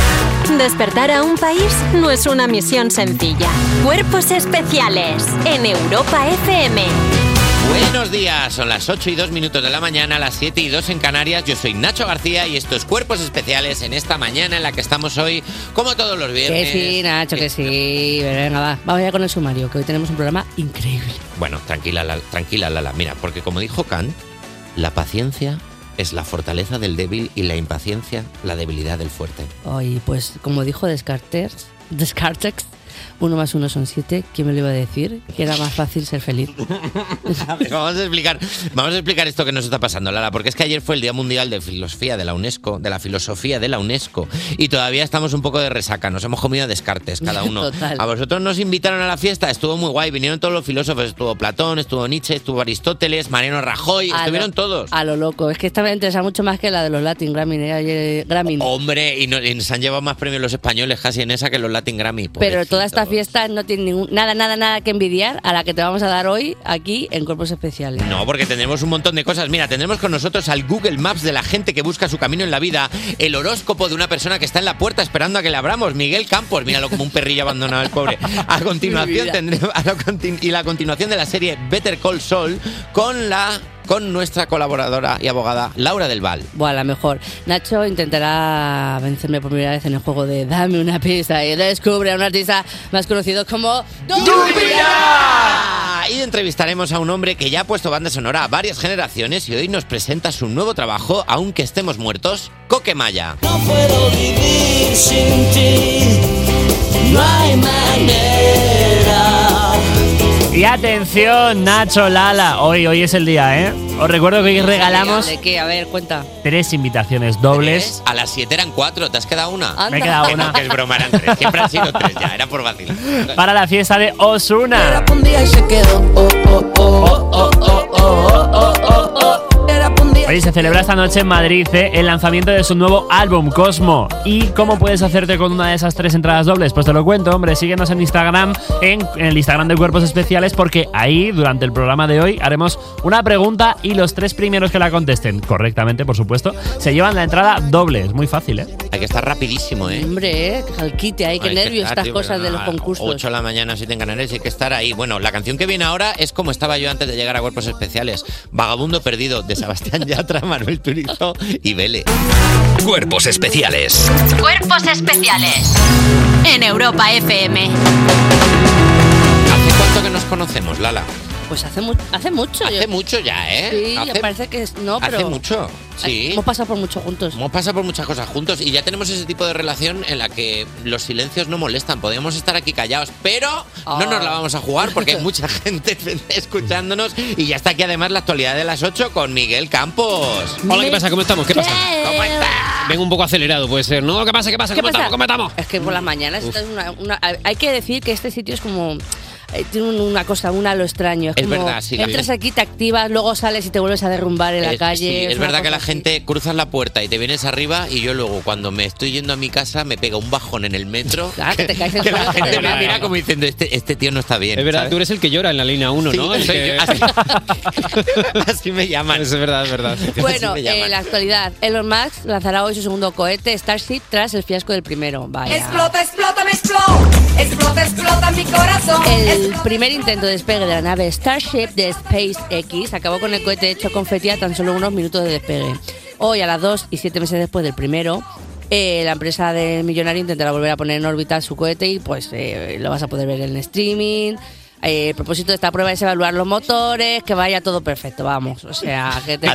Despertar a un país no es una misión sencilla. Cuerpos especiales en Europa FM. Buenos días, son las 8 y 2 minutos de la mañana, las 7 y 2 en Canarias. Yo soy Nacho García y estos cuerpos especiales en esta mañana en la que estamos hoy, como todos los Que viernes. sí, Nacho, que sí. Venga, va. Vamos ya con el sumario, que hoy tenemos un programa increíble. Bueno, tranquila, Lala, tranquila, Lala. Mira, porque como dijo Kant, la paciencia es la fortaleza del débil y la impaciencia la debilidad del fuerte. Ay, pues como dijo Descartes, Descartes, uno más uno son siete. ¿Quién me lo iba a decir? Que era más fácil ser feliz. (laughs) A ver, vamos a explicar, vamos a explicar esto que nos está pasando, Lara, porque es que ayer fue el Día Mundial de Filosofía de la UNESCO, de la filosofía de la UNESCO, y todavía estamos un poco de resaca, nos hemos comido a descartes cada uno. (laughs) Total. A vosotros nos invitaron a la fiesta, estuvo muy guay, vinieron todos los filósofos, estuvo Platón, estuvo Nietzsche, estuvo Aristóteles, Mariano Rajoy, A estuvieron lo- todos. A lo loco. Es que esta me interesa mucho más que la de los Latin Grammy. ¿eh? Ayer- Grammy. Hombre, y, no- y se han llevado más premios los españoles casi en esa que los Latin Grammy. Pero toda esta. Fiesta no tiene ningún, nada, nada, nada que envidiar a la que te vamos a dar hoy aquí en Cuerpos Especiales. No, porque tendremos un montón de cosas. Mira, tendremos con nosotros al Google Maps de la gente que busca su camino en la vida, el horóscopo de una persona que está en la puerta esperando a que le abramos, Miguel Campos, míralo como un perrillo abandonado el pobre. A (laughs) continuación tendremos a la contin- y la continuación de la serie Better Call Saul con la con nuestra colaboradora y abogada Laura del Val. Bueno, a lo mejor. Nacho intentará vencerme por primera vez en el juego de Dame una pista y descubre a un artista más conocido como ¡Dubia! Y entrevistaremos a un hombre que ya ha puesto banda sonora a varias generaciones y hoy nos presenta su nuevo trabajo, aunque estemos muertos, Coquemaya. No puedo vivir sin ti, no hay manera. Y atención, Nacho Lala. Hoy, hoy es el día, ¿eh? Os recuerdo que hoy regalamos ¿De qué? A ver, cuenta. tres invitaciones dobles. A las 7 eran 4, ¿te has quedado una? Anda. Me he quedado una. Que es broma, eran 3. Siempre han sido 3 ya, era por vacilar. Para la fiesta de Osuna. Oye, se celebra esta noche en Madrid ¿eh? el lanzamiento de su nuevo álbum, Cosmo. ¿Y cómo puedes hacerte con una de esas tres entradas dobles? Pues te lo cuento, hombre. Síguenos en Instagram, en, en el Instagram de Cuerpos Especiales, porque ahí, durante el programa de hoy, haremos una pregunta y los tres primeros que la contesten correctamente, por supuesto, se llevan la entrada doble. Es muy fácil, ¿eh? Hay que estar rapidísimo, ¿eh? Hombre, eh, qué Hay que nervios estar, estas tío, cosas pero de no, los concursos. 8 de la mañana, 7 en Canarias, hay que estar ahí. Bueno, la canción que viene ahora es como estaba yo antes de llegar a Cuerpos Especiales. Vagabundo Perdido, de Sebastián Yatra, Manuel Turizo y Vele. Cuerpos especiales. Cuerpos especiales en Europa FM. ¿Hace cuánto que nos conocemos, Lala? Pues hace, mu- hace mucho. Hace yo- mucho ya, ¿eh? Sí, hace, parece que es- no, pero hace mucho, sí. hemos pasado por mucho juntos. Hemos pasado por muchas cosas juntos y ya tenemos ese tipo de relación en la que los silencios no molestan. Podríamos estar aquí callados, pero no nos la vamos a jugar porque hay (laughs) mucha gente (laughs) escuchándonos y ya está aquí además la actualidad de las 8 con Miguel Campos. Hola, ¿qué pasa? ¿Cómo estamos? ¿Qué pasa? ¿Cómo estás? Vengo un poco acelerado, puede ser. ¿No? ¿Qué pasa? ¿Qué pasa? ¿Qué ¿Cómo pasa? estamos? ¿Cómo estamos? Es que por las mañanas una, una- hay que decir que este sitio es como eh, tiene un- una cosa, un halo extraño. Es, Es como, verdad, sí, Entras aquí, te activas, luego sales y te vuelves a derrumbar en la Es- calle. sí, es una verdad que la así. gente cruzas la puerta y te vienes arriba y yo luego cuando me estoy yendo a mi casa me pega un bajón en el metro (laughs) Claro, que te caes (laughs) que la gente te me mira como diciendo este, este tío no está bien. Es verdad, ¿sabes? tú eres el que llora en la línea 1, Sí, ¿no? Soy que- yo, así, (laughs) así me llaman. Es verdad, es verdad. Bueno, en la actualidad, Elon Musk lanzará hoy su segundo cohete Starship tras el fiasco del primero. Vaya. Explota, explota, me explota. Explota, explota mi corazón. El primer intento de despegue de la nave Starship de SpaceX acabó con el cohete hecho confeti a tan solo unos minutos de despegue. Hoy, a las 2 y 7 meses después del primero, eh, la empresa del millonario intentará volver a poner en órbita su cohete y pues eh, lo vas a poder ver en streaming. Eh, el propósito de esta prueba es evaluar los motores, que vaya todo perfecto, vamos. O sea, que te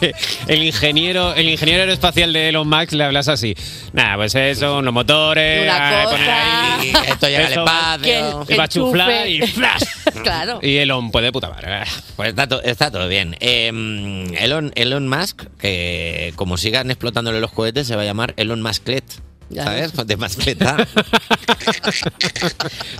que el ingeniero, el ingeniero aeroespacial de Elon Musk le hablas así. Nada, pues eso, los motores, Una eh, cosa. poner ahí, Esto llega al espacio. y va a chuflar y. ¡flash! (laughs) claro. Y Elon puede puta madre. Pues está, to- está todo bien. Eh, Elon, Elon Musk, que como sigan explotándole los cohetes, se va a llamar Elon Musklet. ¿Sabes? De mascleta. (laughs)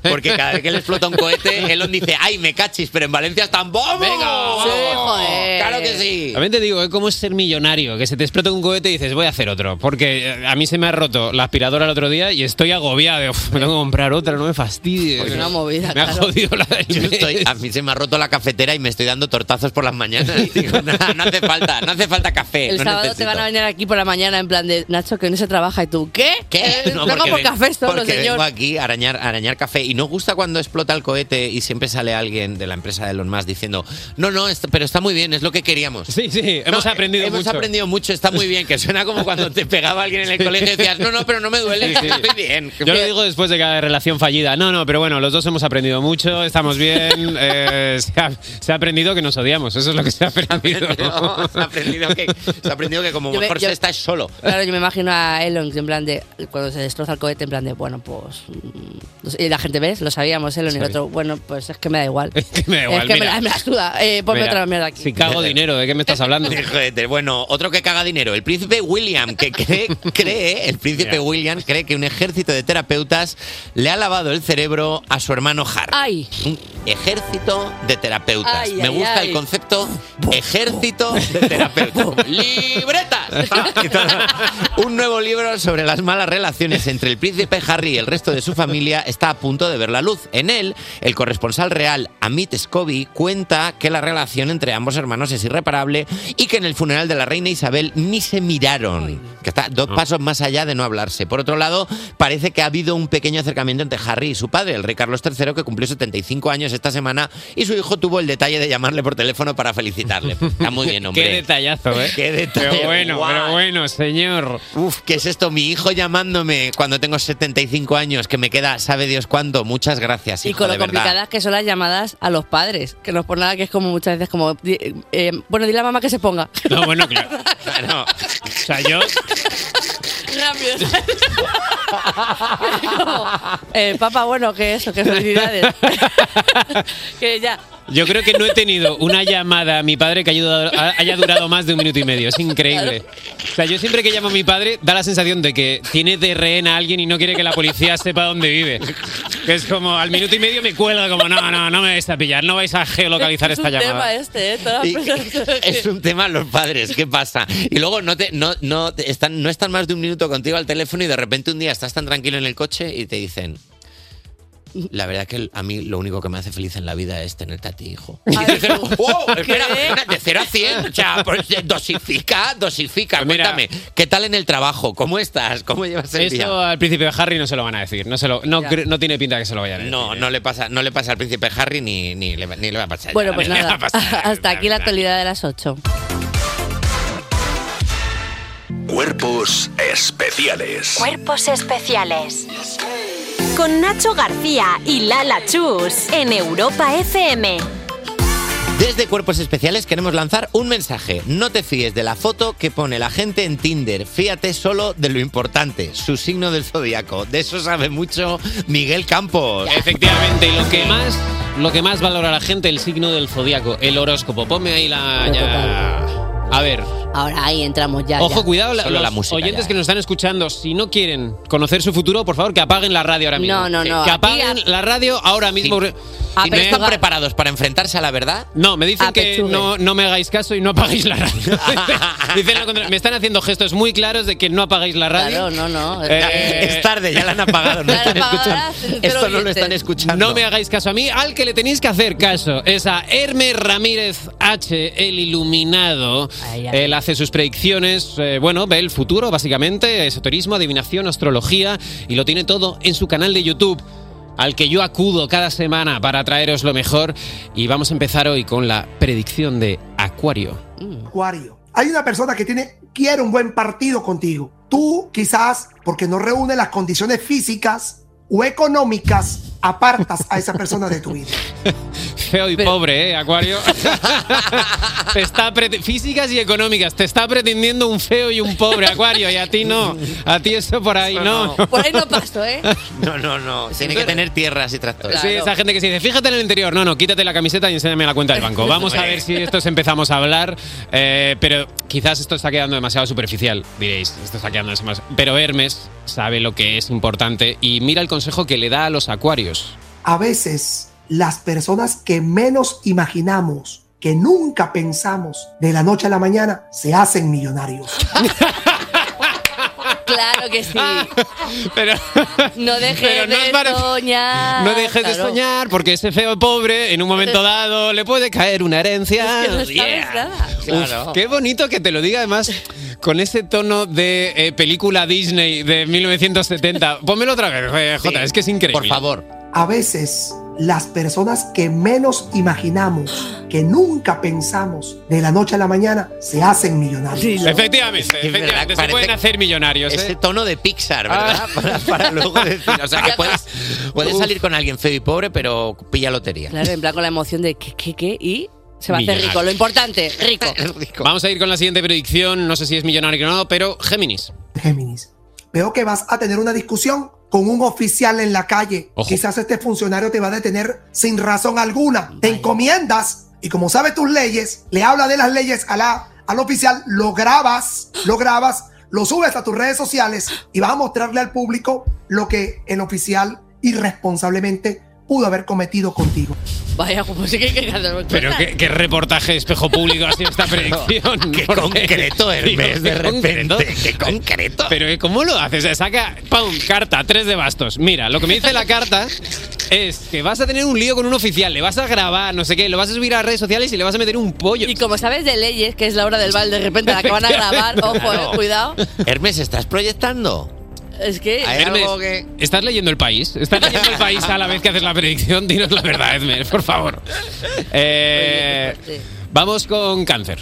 Porque cada vez que le explota un cohete, Elon dice, ¡ay, me cachis! Pero en Valencia están ¡Vamos! ¡Venga! Sí, joder. ¡Claro que sí! También te digo, es como ser millonario, que se te explota un cohete y dices, voy a hacer otro. Porque eh, a mí se me ha roto la aspiradora el otro día y estoy agobiado. de, "Uf, me tengo que comprar otra, no me fastidies. Pues una movida, Me ha claro. jodido la Yo estoy- a mí se me ha roto la cafetera y me estoy dando tortazos por las mañanas. (laughs) Digo, "No, no hace falta, no hace falta café. El no sábado te necesito". van a venir aquí por la mañana en plan de Nacho que no se trabaja y tú, ¿qué? ¿Qué? Eh, (laughs) luego por ven- café solo, porque señor. vengo aquí a arañar, a arañar café. Y nos gusta cuando explota el cohete y siempre sale alguien de la empresa de Elon Musk diciendo, no, no, esto- pero está muy bien, es lo que queríamos. Sí, sí, hemos aprendido hemos mucho. aprendido mucho, está muy bien, que suena como cuando te pegaba alguien en el colegio y decías, no, no, pero no me duele, Sí, sí. estoy bien. Yo lo digo después de cada relación fallida. No, no, pero bueno, los dos hemos aprendido mucho, estamos bien. (laughs) eh, se, ha, se ha aprendido que nos odiamos, eso es lo que se ha aprendido. (laughs) se ha aprendido que, se ha aprendido que como Yo me- mejor yo- se está es solo. Claro, yo me imagino a Elon en plan de cuando se destroza el cohete, en plan de, bueno, pues. mm, Y la gente, ¿ves? Lo sabíamos, Elon, y el otro, bueno, pues es que me da igual. (laughs) Es que me da igual, Es que me mira. la, me la suda. Eh, ponme Mira, otra mierda aquí. Si cago dinero, ¿de qué me estás hablando? (laughs) Joder, bueno, otro que caga dinero, el príncipe William, que cree, cree, el príncipe Mira. William cree que un ejército de terapeutas le ha lavado el cerebro a su hermano Harry. ¡Ay! Un ejército de terapeutas. Ay, Me ay, gusta ay. el concepto ejército de terapeutas. (laughs) ¡Libretas! Un nuevo libro sobre las malas relaciones entre el príncipe Harry y el resto de su familia está a punto de ver la luz. En él, el corresponsal real Amit Scobie cuenta que la relación entre ambos hermanos es irreparable y que en el funeral de la reina Isabel ni se miraron, que está dos pasos más allá de no hablarse. Por otro lado, parece que ha habido un pequeño acercamiento entre Harry y su padre, el rey Carlos III, que cumplió 75 años esta semana y su hijo tuvo el detalle de llamarle por teléfono para felicitarle. Está muy bien, (laughs) hombre. Qué detallazo, ¿eh? Qué detalle. Pero bueno, Guau. pero bueno, señor. Uf, ¿qué es esto? Mi hijo llamándome cuando tengo 75 años, que me queda, sabe Dios cuánto. Muchas gracias, Y con de lo verdad. complicadas que son las llamadas a los padres, que no es por nada que es como muchas veces como, eh, bueno, dile a mamá que se ponga. No, bueno, claro. (laughs) O sea, yo. Rápido. (laughs) Como, eh, papá, bueno, que eso, que felicidades. (laughs) que ya. Yo creo que no he tenido una llamada a mi padre que haya durado, más de un minuto y medio. Es increíble. O sea, yo siempre que llamo a mi padre da la sensación de que tiene de rehén a alguien y no quiere que la policía sepa dónde vive. Que es como al minuto y medio me cuelga como, no, no, no me vais a pillar, no vais a geolocalizar es esta un tema llamada. este, ¿eh? Todas las Y- personas- (laughs) Es un tema los padres, ¿qué pasa? Y luego no te, no, no te- están, no están más de un minuto contigo al teléfono y de repente un día estás tan tranquilo en el coche y te dicen. La verdad que a mí lo único que me hace feliz en la vida es tenerte a ti, hijo. (laughs) Y dices, "Wow, espera, espera, de 0 a 100. O sea, pues, dosifica, dosifica. Pues mira. Cuéntame, ¿qué tal en el trabajo? ¿Cómo estás? ¿Cómo llevas el día? Eso al príncipe Harry no se lo van a decir. No, se lo, no, no tiene pinta que se lo vayan a decir. No, no le pasa, no le pasa al príncipe Harry ni, ni, le, va- ni le va a pasar. Bueno, ya, pues nada, (laughs) a pasar. hasta aquí la actualidad de las 8. Cuerpos especiales. Cuerpos especiales. Con Nacho García y Lala Chus en Europa FM. Desde Cuerpos Especiales queremos lanzar un mensaje. No te fíes de la foto que pone la gente en Tinder. Fíate solo de lo importante, su signo del zodiaco. De eso sabe mucho Miguel Campos. Efectivamente, y lo que más, lo que más valora la gente, el signo del zodiaco, el horóscopo. Ponme ahí la. ya. A ver. Ahora ahí entramos ya. Ojo, ya. cuidado, Solo los la música oyentes ya, que nos están escuchando, si no quieren conocer su futuro, por favor, que apaguen la radio ahora mismo. No, no, no, Que, apaguen la radio ahora mismo. ¿Y no están preparados para enfrentarse a la verdad? No, me dicen que no, no me hagáis caso y no apaguéis la radio. (laughs) (laughs) Dicen lo contrario. me están haciendo gestos muy claros de que no apagáis la radio. Claro, no, no. Eh, Es tarde, ya la han apagado. No están escuchando. Esto no lo están escuchando. No me hagáis caso a mí, al que le tenéis que hacer caso es a Hermes Ramírez H, el iluminado. Él hace sus predicciones, eh, bueno, ve el futuro básicamente, esoterismo, adivinación, astrología y lo tiene todo en su canal de YouTube al que yo acudo cada semana para traeros lo mejor y vamos a empezar hoy con la predicción de Acuario. Acuario. Hay una persona que tiene, quiere un buen partido contigo. Tú quizás, porque no reúne las condiciones físicas o económicas, apartas a esa persona de tu vida. (laughs) Feo y pobre, ¿eh, Acuario? (laughs) te está Físicas y económicas. Te está pretendiendo un feo y un pobre, Acuario. Y a ti no. A ti eso por ahí no. Por ahí no paso, ¿eh? (laughs) No, no, no. Tiene que tener tierras y tractores. Sí, esa gente que se dice, fíjate en el interior. No, no, quítate la camiseta y enséñame la cuenta del banco. (laughs) Vamos a ver si estos empezamos a hablar. eh, pero quizás esto está quedando demasiado superficial, diréis. Esto está quedando demasiado. Pero Hermes sabe lo que es importante y mira el consejo que le da a los acuarios. A veces, las personas que menos imaginamos, que nunca pensamos, de la noche a la mañana, se hacen millonarios. (laughs) Claro que sí. (laughs) Pero (laughs) No dejes Pero no de para- soñar. no dejes de soñar porque ese feo pobre en un momento dado le puede caer una herencia. Es que no sabes Yeah. nada. Uf, qué bonito que te lo diga además con ese tono de eh, película Disney de 1970. Pónmelo otra vez, eh, Jota, es que es increíble. Por favor. A veces las personas que menos imaginamos, que nunca pensamos de la noche a la mañana, se hacen millonarios. Efectivamente, efectivamente, se pueden hacer millonarios. Ese ¿eh? tono de Pixar, ¿verdad? Ah. Para, para (laughs) luego decir. O sea, que puedes, puedes salir con alguien feo y pobre, pero pilla lotería. Claro, en plan con la emoción de ¿qué, qué, qué? Y se va a hacer rico. Lo importante, (laughs) rico. Vamos a ir con la siguiente predicción. No sé si es millonario o no, pero Géminis. Géminis. Veo que vas a tener una discusión con un oficial en la calle. Ojo. Quizás este funcionario te va a detener sin razón alguna. Te encomiendas y como sabe tus leyes, le habla de las leyes a la, al oficial, lo grabas, lo grabas, lo subes a tus redes sociales y vas a mostrarle al público lo que el oficial irresponsablemente pudo haber cometido contigo. Vaya, como sí que hay que hacer Pero qué, qué reportaje de espejo público ha sido esta (laughs) predicción. Qué concreto, Hermes, de repente, qué concreto. Pero. ¿cómo lo haces? Saca, ¡pum! Carta, tres de bastos. Mira, lo que me dice la carta es que vas a tener un lío con un oficial, le vas a grabar, no sé qué, lo vas a subir a redes sociales y le vas a meter un pollo. Y como sabes de leyes, que es la hora del bal, de repente la que van a (laughs) grabar, ojo, eh, cuidado. Hermes, ¿estás proyectando? Es que. Hay Hermes, algo que. ¿estás leyendo el país? ¿Estás leyendo el país a la vez que haces la predicción? Dinos la verdad, Edmer, por favor. Eh, vamos con cáncer.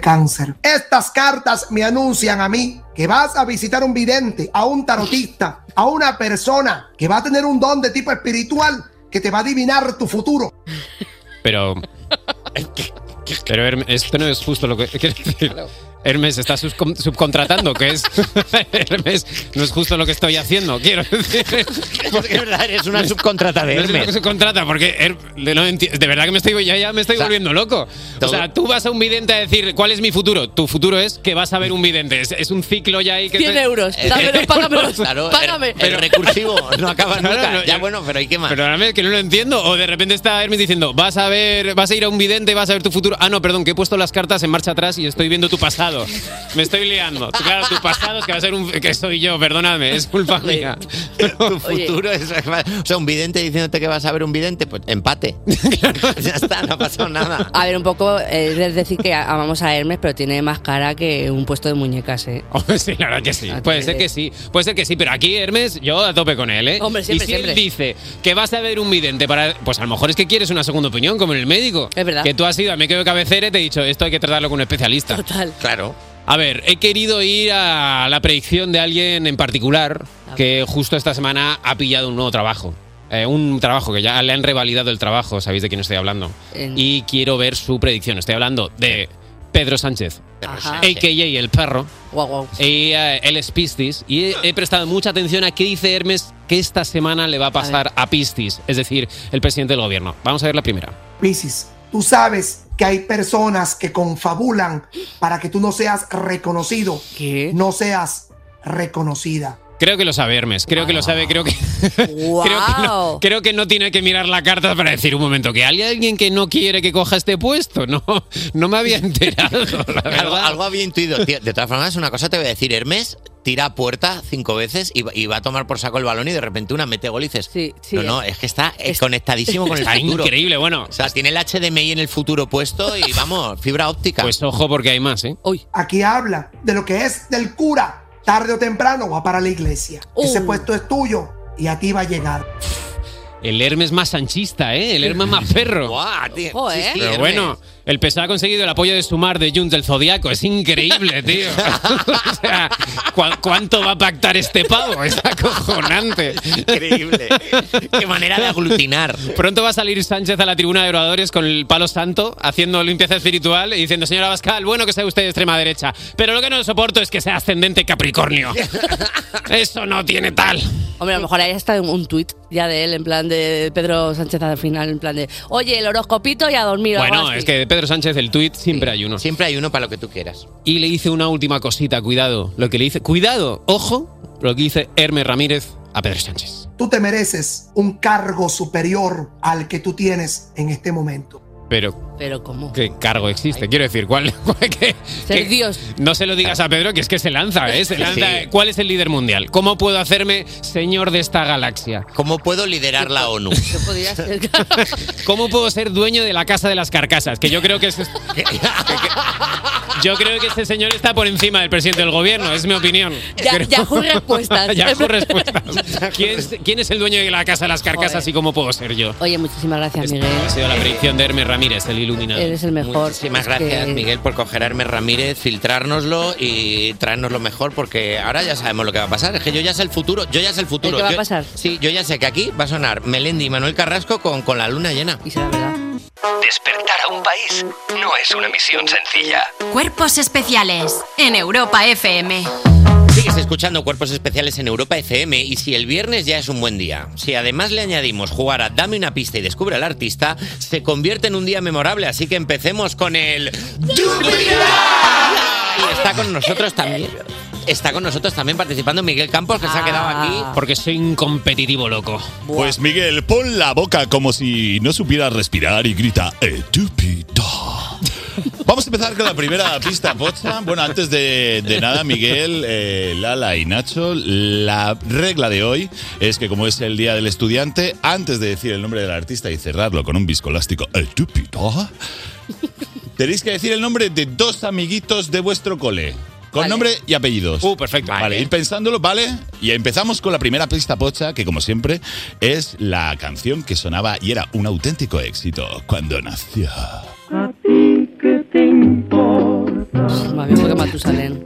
cáncer. Estas cartas me anuncian a mí que vas a visitar un vidente, a un tarotista, a una persona que va a tener un don de tipo espiritual que te va a adivinar tu futuro. Pero. (laughs) Pero Hermes, esto no es justo lo que. Hermes está subcon- subcontratando, que es. (laughs) Hermes, no es justo lo que estoy haciendo, quiero decir. Porque (laughs) es verdad, eres una subcontrata de No es lo Hermes. que subcontrata, porque Her- no enti- de verdad que me estoy, ya, ya me estoy O sea, volviendo loco. O sea, tú vas a un vidente a decir, ¿cuál es mi futuro? Tu futuro es que vas a ver un vidente. Es, es un ciclo ya ahí que. 100 euros. Eh, (laughs) Dámelo, págamelo. Claro, Págame. El, el recursivo no acaba Claro, nunca. no, ya yo- bueno, pero ¿y qué más? Perdóname, que no lo entiendo. O de repente está Hermes diciendo, vas a ver, vas a ir a un vidente, vas a ver tu futuro. Ah, no, perdón, que he puesto las cartas en marcha atrás y estoy viendo tu pasado. Me estoy liando. Claro, tu pasado es que va a ser un. que soy yo, perdóname, es culpa mía. (laughs) tu futuro es. O sea, un vidente diciéndote que vas a ver un vidente, pues empate. (laughs) ya está, no ha pasado nada. A ver, un poco, eh, es decir que amamos a Hermes, pero tiene más cara que un puesto de muñecas, ¿eh? Hombre, (laughs) sí, la verdad que sí. Puede ser que sí. Puede ser que sí, pero aquí Hermes, yo a tope con él, ¿eh? Hombre, siempre, y si él dice que vas a ver un vidente para. Pues a lo mejor es que quieres una segunda opinión, como en el médico. Es verdad. Que tú has ido a me quedo cabecera y te he dicho, esto hay que tratarlo con un especialista. Total. Claro. A ver, he querido ir a la predicción de alguien en particular que justo esta semana ha pillado un nuevo trabajo. Eh, un trabajo que ya le han revalidado el trabajo, sabéis de quién estoy hablando. En- Y quiero ver su predicción. Estoy hablando de Pedro Sánchez, Ajá. a.k.a. el perro. Guau, guau. Y eh, él es Piscis. Y he, he prestado mucha atención a qué dice Hermes que esta semana le va a pasar a, Piscis, es decir, el presidente del gobierno. Vamos a ver la primera. Piscis, tú sabes que hay personas que confabulan para que tú no seas reconocido, no seas reconocida. Creo que lo sabe Hermes, creo que lo sabe, creo que, (laughs) creo, que no, creo que no tiene que mirar la carta para decir un momento que hay alguien que no quiere que coja este puesto. No, no me había enterado, (laughs) Algo, había intuido. Tío, De todas formas, una cosa te voy a decir. Hermes tira a puerta cinco veces y, va- y va a tomar por saco el balón y de repente una mete gol y dices, sí, no, no, es que está conectadísimo con el Está futuro. increíble, bueno. O sea, tiene el HDMI en el futuro puesto y vamos, fibra óptica. Pues ojo porque hay más, ¿eh? Aquí habla de lo que es del cura. Tarde o temprano va para la iglesia. Ese puesto es tuyo y a ti va a llegar. El Hermes más sanchista, ¿eh? El Hermes más perro. Guau, tío. Joder. Sí, Pero Hermes. bueno, el PSOE ha conseguido el apoyo de Sumar de Junts del Zodiaco. Es increíble, tío. (laughs) o sea, ¿cu- ¿cuánto va a pactar este pavo? Es acojonante. Increíble. Qué manera de aglutinar. Pronto va a salir Sánchez a la tribuna de oradores con el palo santo, haciendo limpieza espiritual y diciendo, señora Bascal, bueno que sea usted de extrema derecha, pero lo que no soporto es que sea ascendente Capricornio. (laughs) Eso no tiene tal. Hombre, a lo mejor ahí está un, un tuit ya de él, en plan de Pedro Sánchez al final, en plan de, oye, el horoscopito y a dormir. Bueno, es que Pedro Sánchez el tuit siempre hay uno. Siempre hay uno para lo que tú quieras. Y le hice una última cosita, cuidado. Lo que le dice, cuidado, ojo, lo que dice Hermes Ramírez a Pedro Sánchez. Tú te mereces un cargo superior al que tú tienes en este momento. Pero, Pero ¿cómo? ¿qué cargo existe? Quiero decir, ¿cuál? (laughs) cuál- qué- Ser qué- Dios. No se lo digas a Pedro, que es que se lanza, ¿eh? Se (laughs) lanza. Sí. ¿Cuál es el líder mundial? ¿Cómo puedo hacerme señor de esta galaxia? ¿Cómo puedo liderar la ONU? (laughs) ¿Qué podría ser? ¿Cómo puedo ser dueño de la casa de las carcasas? Que yo creo que es. yo creo que este señor está por encima del presidente del gobierno, es mi opinión. Ya- Creo- Yahoo Respuestas. Yahoo Respuestas. ¿Quién es, quién es el dueño de la casa de las carcasas Joder. y cómo puedo ser yo? Oye, muchísimas gracias, Miguel. Ha sido la predicción de Hermes Ramírez, el iluminado. Eres el mejor. Muchísimas Es gracias, que- Miguel, por coger a Hermes Ramírez, filtrárnoslo y traérnoslo mejor, porque ahora ya sabemos lo que va a pasar. Es que yo ya sé el futuro. Yo ya sé el futuro. ¿El qué va a pasar? Sí, yo ya sé que aquí va a sonar Melendi y Manuel Carrasco con, con la luna llena. Y será verdad. Despertar a un país no es una misión sencilla. Cuerpos especiales en Europa FM. Sigues escuchando Cuerpos Especiales en Europa FM y si el viernes ya es un buen día, si además le añadimos jugar a Dame una pista y descubre al artista, se convierte en un día memorable, así que empecemos con el... Y está con nosotros también. Está con nosotros también participando Miguel Campos, que se ha quedado aquí. Porque soy un competitivo loco. Pues Miguel, pon la boca como si no supieras respirar y grita estúpido. Vamos a empezar con la primera pista, Pocha. Bueno, antes de, de nada, Miguel, eh, Lala y Nacho, la regla de hoy es que como es el Día del Estudiante, antes de decir el nombre del artista y cerrarlo con un viscolástico estúpido, tenéis que decir el nombre de dos amiguitos de vuestro cole. Con nombre y apellidos. Uh, perfecto. Vale, ir pensándolo, ¿vale? Y empezamos con la primera pista pocha, que como siempre es la canción que sonaba y era un auténtico éxito cuando nació. Más bien porque Matusalén.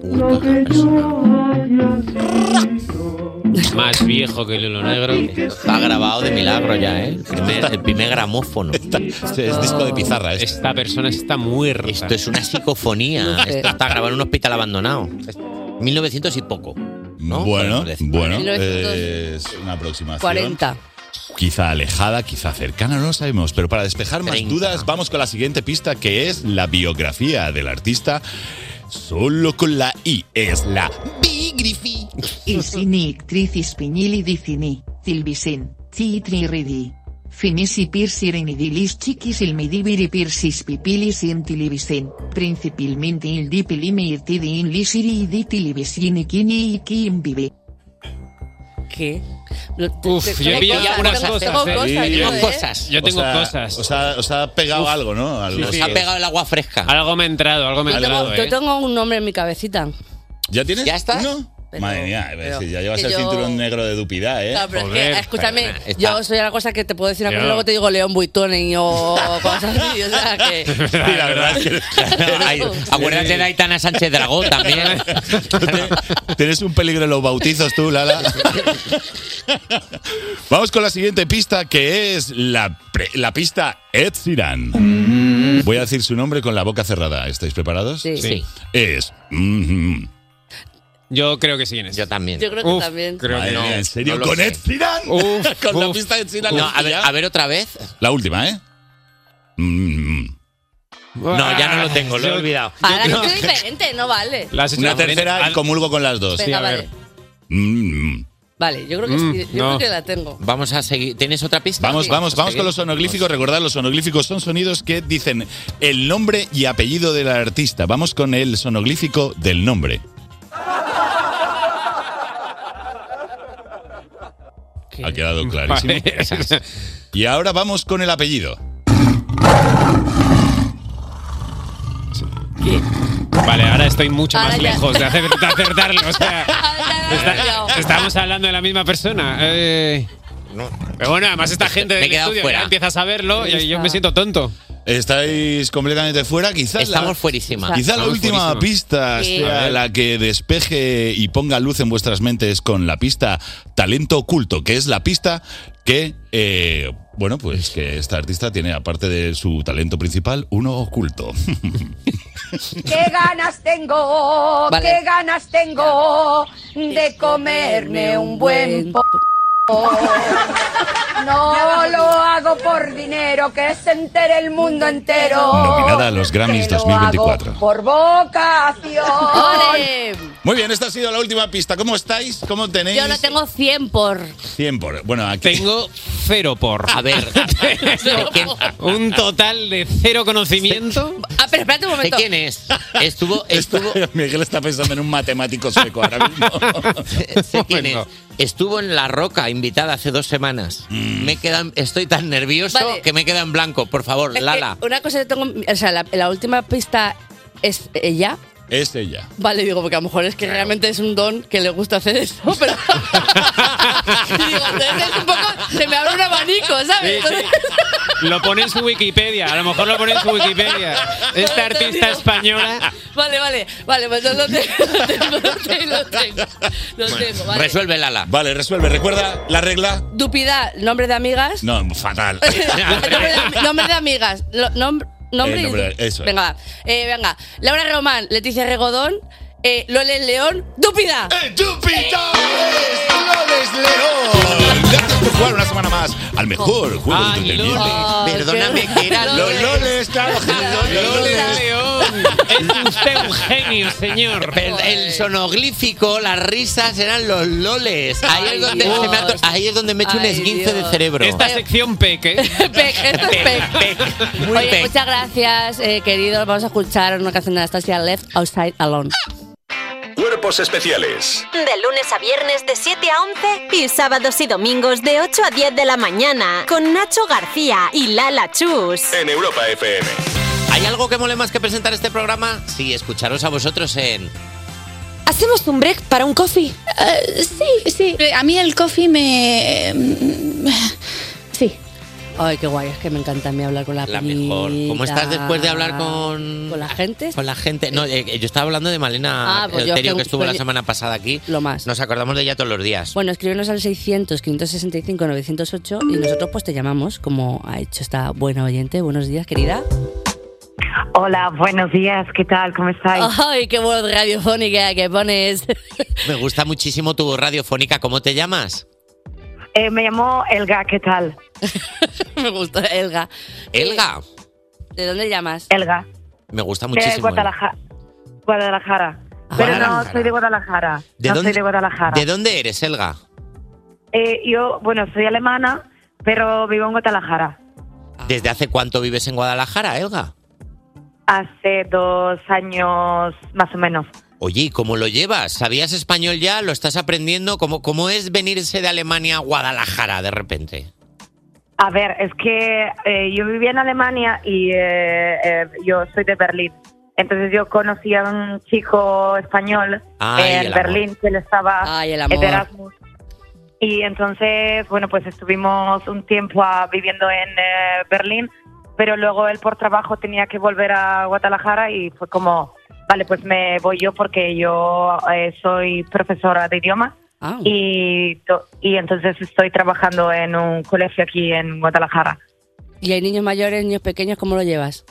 Más viejo que el hilo negro. Está grabado de milagro ya, ¿eh? El primer, el primer gramófono. es disco de pizarra. ¿eh? Esta persona está muerta. Esto es una psicofonía. No (laughs) sé. Esto está grabado en un hospital abandonado. 1900 y poco. ¿no? Bueno, bueno, 1940. es una aproximación. 40. Quizá alejada, quizá cercana, no lo sabemos. Pero para despejar más 30. dudas, vamos con la siguiente pista, que es la biografía del artista. Solo con la I es la bigrafía. Isini ictricis pignili dicini, cilbisin, citri ridi. Finisi pirsirin idilis chiquis ilmidibiri pirsis pipilis intilibisin, principilmente il dipilimi irtidi in lisiri iditilibisin ikini iki imbibi. ¿Qué? Uf, te- yo he tengo pillado cosas, algunas tengo- cosas, tengo ¿eh? cosas, Sí, yo, yo- ¿eh? Cosas. Yo tengo O sea, cosas. Os ha, os ha pegado algo, ¿no? Algo. Nos ha pegado el agua fresca. Algo me ha entrado, algo me ha Yo tengo, entrado. yo ¿eh? tengo un nombre en mi cabecita. ¿Ya tienes? ¿Ya estás? uno? Pero- Madre mía, pero si ya llevas el yo- cinturón negro de dupidad, ¿eh? Claro, pero es que, escúchame, está- yo soy una cosa que te puedo decir una cosa y luego te digo León Buitonen o (laughs) cosas así, o sea que... Sí, la (laughs) verdad es que (laughs) Ay, acuérdate de Aitana Sánchez Dragón también. tienes un peligro en los bautizos tú, Lala. Vamos con la siguiente pista, que es la, pre- la pista Ed Sheeran. Voy a decir su nombre con la boca cerrada. ¿Estáis preparados? Sí. Sí. Es... mm, Yo creo que sí, Inés. Yo también. Yo creo que Uf, también. creo Madre que no. mía, ¿en serio? no lo ¿Con sé. Ed Sheeran? Uf, (laughs) con la uf, pista de Sheeran. No, ¿la a, ver, ya? a ver otra vez. La última, ¿eh? Mm, No, ya no lo tengo, lo he olvidado. Ahora Yo- que es diferente, no vale. La has hecho Una tercera y comulgo con las dos. Venga, a vale. ver. Mm. Vale, yo creo que Mm, sí, yo no. creo que la tengo. Vamos a seguir. ¿Tienes otra pista? Vamos, Sí. vamos, vamos con los sonoglíficos. Recordad, los sonoglíficos son sonidos que dicen el nombre y apellido del artista. Vamos con el sonoglífico del nombre. Ha quedado clarísimo. (laughs) Vale. Y ahora vamos con el apellido. Vale, ahora estoy mucho Ahora más ya. lejos de, acer- de acertarlo. O sea, (laughs) está- estamos hablando de la misma persona. Eh, No. pero bueno, además esta gente del estudio fuera. ya empieza a saberlo y yo me siento tonto. Estáis completamente fuera. Quizás Estamos la, fuerísima. quizás la última fuerísima. pista Sí. sea la que despeje y ponga luz en vuestras mentes con la pista talento oculto, que es la pista que, eh, bueno, pues que esta artista tiene, aparte de su talento principal, uno oculto. (laughs) ¡Qué ganas tengo! Vale. ¡Qué ganas tengo de comerme un buen po! No lo hago por dinero, que se entere el mundo entero. Nominada a los Grammys Que lo 2024. hago por vocación. (laughs) Muy bien, esta ha sido la última pista. ¿Cómo estáis? ¿Cómo tenéis? Yo lo tengo 100 por. 100 por. Bueno, aquí. Tengo cero por. A ver, (laughs) un total de cero conocimiento. Ah, pero espérate un ¿De momento. quién es? Estuvo, estuvo, (laughs) Miguel está pensando en un matemático sueco ahora mismo. sé quién es. Estuvo en La Roca, invitada hace dos semanas. Me quedan, estoy tan nervioso Vale. que me queda en blanco. Por favor, Lala. Una cosa que tengo. O sea, la, la última pista es ella. Es ella. Vale, digo, porque a lo mejor es que realmente es un don que le gusta hacer eso, (laughs) pero. digo, es un poco. Se me abre un abanico, ¿sabes? Sí, sí. Lo pone en su Wikipedia, a lo mejor lo pone en su Wikipedia. Esta artista española. Vale, vale, vale, pues yo lo tengo, lo tengo, lo tengo, lo tengo. Lo tengo, vale. Resuelve, Lala. Vale, resuelve. ¿Recuerda la regla? Dupida, nombre de amigas. No, fatal. (laughs) nombre, de, nombre de amigas. Lo- nom- nombre Eh, y- nombre, eso es. Venga. Eh, venga. Laura Román, Leticia Regodón, eh, Lole León, Dúpida. ¡Eh, Dúpida! ¡Loles León! Gracias por jugar una semana más al mejor juego de entretenimiento. Perdóname, que era Los loles, claro. Loles León. Es usted un genio, señor. Pero El sonoglífico, las risas eran los loles. Ahí, es, donde Dios. se me ha, to- ahí es donde me he hecho un Ay, esguince de Dios. cerebro. Esta sección peque. (laughs) Pec, esto es pec. Muy Oye, pec. muchas gracias, eh, queridos. Vamos a escuchar una canción de Anastasia Left Outside Alone. Cuerpos especiales De lunes a viernes de 7 a 11 y sábados y domingos de 8 a 10 de la mañana con Nacho García y Lala Chus. en Europa FM. ¿Hay algo que mole más que presentar este programa? Sí, escucharos a vosotros en... ¿Hacemos un break para un coffee? Eh, sí, sí. A mí el coffee me... mm, Sí. Ay, qué guay, es que me encanta a mí hablar con la La mejor. ¿Cómo estás después de hablar con... ¿Con la gente? Con la gente. No, eh, yo estaba hablando de Malena Ah, pues yo que- que estuvo la semana pasada aquí. Lo más. Nos acordamos de ella todos los días. Bueno, escríbenos al 600 565 908 y nosotros pues te llamamos, como ha hecho esta buena oyente. Buenos días, querida. Hola, buenos días, ¿qué tal? ¿Cómo estáis? Ay, qué voz radiofónica que pones. (laughs) Me gusta muchísimo tu voz radiofónica. ¿Cómo te llamas? Eh, me llamo Elga, ¿qué tal? (laughs) Me gusta, Elga. Elga. ¿De dónde llamas? Elga. Me gusta De muchísimo. Guadalajara. Guadalajara. Pero no soy de Guadalajara. ¿De no dónde, soy de Guadalajara. ¿De dónde eres, Elga? Eh, yo, bueno, soy alemana, pero vivo en Guadalajara. ¿Desde hace cuánto vives en Guadalajara, Elga? Hace dos años más o menos. Oye, ¿y cómo lo llevas? ¿Sabías español ya? ¿Lo estás aprendiendo? ¿Cómo, cómo es venirse de Alemania a Guadalajara de repente? A ver, es que eh, yo vivía en Alemania y eh, eh, yo soy de Berlín. Entonces yo conocí a un chico español Ay, en Berlín que él estaba Ay, el en amor. Erasmus. Y entonces, bueno, pues estuvimos un tiempo ah, viviendo en eh, Berlín, pero luego él por trabajo tenía que volver a Guadalajara y fue como, vale, pues me voy yo porque yo eh, soy profesora de idiomas Ah. y, y entonces estoy trabajando en un colegio aquí en Guadalajara. ¿Y hay niños mayores, niños pequeños? ¿Cómo lo llevas?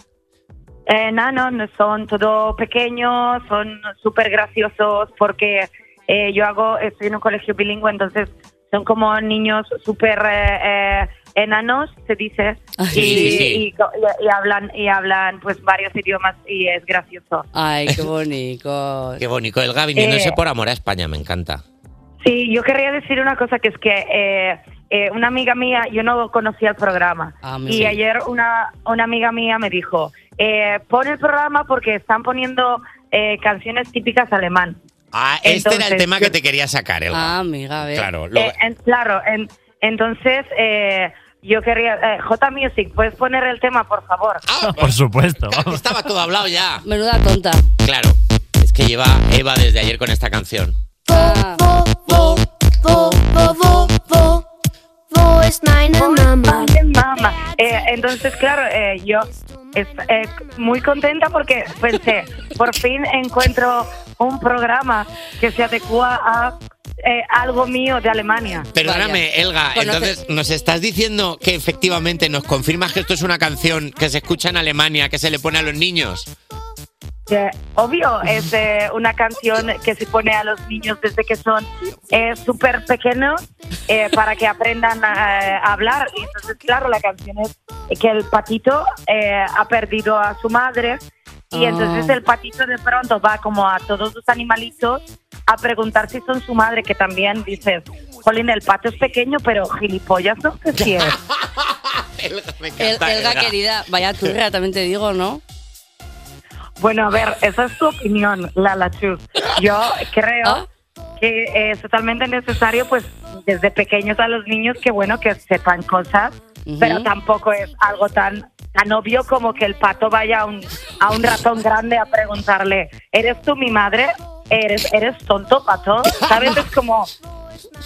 Eh, no, no, no, son todos pequeños, son súper graciosos porque eh, yo hago, estoy en un colegio bilingüe, entonces son como niños súper eh, eh, enanos, se dice, Ah, y, sí, sí, sí. y- y- y hablan y hablan pues varios idiomas y es gracioso. Ay, qué bonito. (laughs) Qué bonito, Elga, viniéndose Eh, por amor a España, me encanta. Sí, yo querría decir una cosa que es que eh, eh, una amiga mía, yo no conocía el programa Ah, y sí. ayer una, una amiga mía me dijo, eh, pon el programa porque están poniendo eh, canciones típicas alemán. Ah, este era el Entonces, tema que te quería sacar, Elga. Ah, amiga, a ver. Claro, lo- Eh, en- claro, en- entonces eh, yo quería, eh, J Music, ¿puedes poner el tema, por favor? Ah, Por supuesto. Estaba todo hablado ya. Menuda tonta. Claro, es que lleva Eva desde ayer con esta canción. Ah. Eh, entonces, claro, eh, yo es- eh, muy contenta porque pensé, por fin encuentro un programa que se adecua a eh, algo mío de Alemania. Perdóname, Elga, Conoce- entonces nos estás diciendo que efectivamente nos confirmas que esto es una canción que se escucha en Alemania, que se le pone a los niños. Que, obvio, es eh, una canción que se pone a los niños desde que son eh, súper pequeños eh, para que aprendan a, a hablar. Y entonces, claro, la canción es que el patito eh, ha perdido a su madre y Ah. entonces el patito de pronto va como a todos los animalitos a preguntar si son su madre, que también dices, Jolín, el pato es pequeño, pero gilipollas no sé si es. (laughs) El, Elga, querida, vaya turra, también te digo, ¿no? Bueno, a ver, esa es tu opinión, Lala Chus. Yo (laughs) creo que es totalmente necesario, pues, desde pequeños a los niños, que bueno, que sepan cosas, pero tampoco es algo tan tan obvio como que el pato vaya a un, a un ratón grande a preguntarle, ¿eres tú mi madre? ¿Eres, eres tonto, pato? (laughs) ¿Sabes? Es como...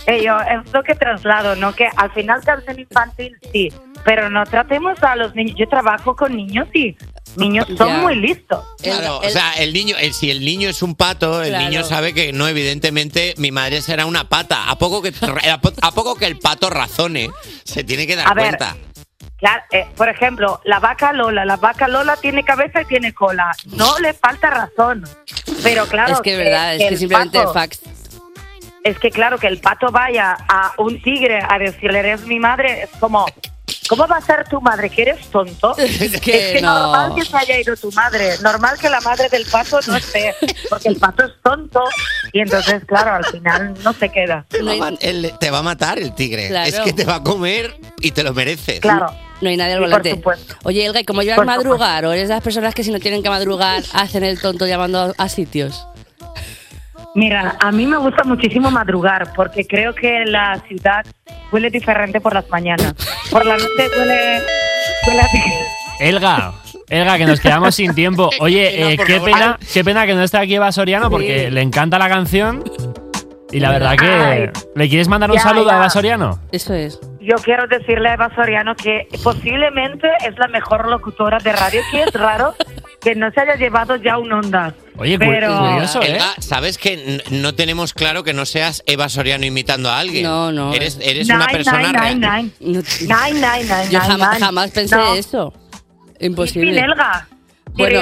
eh, yo, es lo que traslado, ¿no? Que al final canción infantil sí, pero no tratemos a los niños. Yo trabajo con niños y niños son muy listos. Claro, o sea, el niño, el- si el niño es un pato, el Claro. niño sabe que no, evidentemente, mi madre será una pata. A poco que a po- a poco que el pato razone, se tiene que dar A ver, cuenta. Claro, eh, por ejemplo, la vaca Lola. La vaca Lola tiene cabeza y tiene cola. No le falta razón. Pero claro. es que es verdad, es que simplemente pato- facts. Es que claro, que el pato vaya a un tigre a decirle eres mi madre, es como. ¿Cómo va a ser tu madre? ¿Que eres tonto? (laughs) Es que no. normal que se haya ido tu madre. Normal que la madre del pato no esté. Porque el pato es tonto. Y entonces, claro, al final no se queda. Te va, a ma- el- te va a matar el tigre. Claro. Es que te va a comer y te lo mereces. No hay nadie al Sí, por volante. supuesto. Oye, Elga, ¿y cómo llevas madrugar? ¿O eres de las personas que si no tienen que madrugar hacen el tonto llamando a, a sitios? Mira, a mí me gusta muchísimo madrugar porque creo que la ciudad huele diferente por las mañanas. Por la noche huele... huele a- Elga, Elga, que nos quedamos sin tiempo. Oye, eh, qué pena, qué pena que no esté aquí Eva Soriano porque Sí. le encanta la canción. Y la verdad que. Ay. ¿Le quieres mandar un Ya, saludo ya. a Eva Soriano? Eso es. Yo quiero decirle a Eva Soriano que posiblemente es la mejor locutora de radio, que es raro que no se haya llevado ya un onda. Oye, pero... curioso, ¿eh? ¿sabes que no tenemos claro que no seas Eva Soriano imitando a alguien? No, no. Eres, eres Nine, una persona nine, real. nine, nine. Nine, nine, nine, Yo jamás, jamás pensé No. eso. Imposible. Elga. Bueno.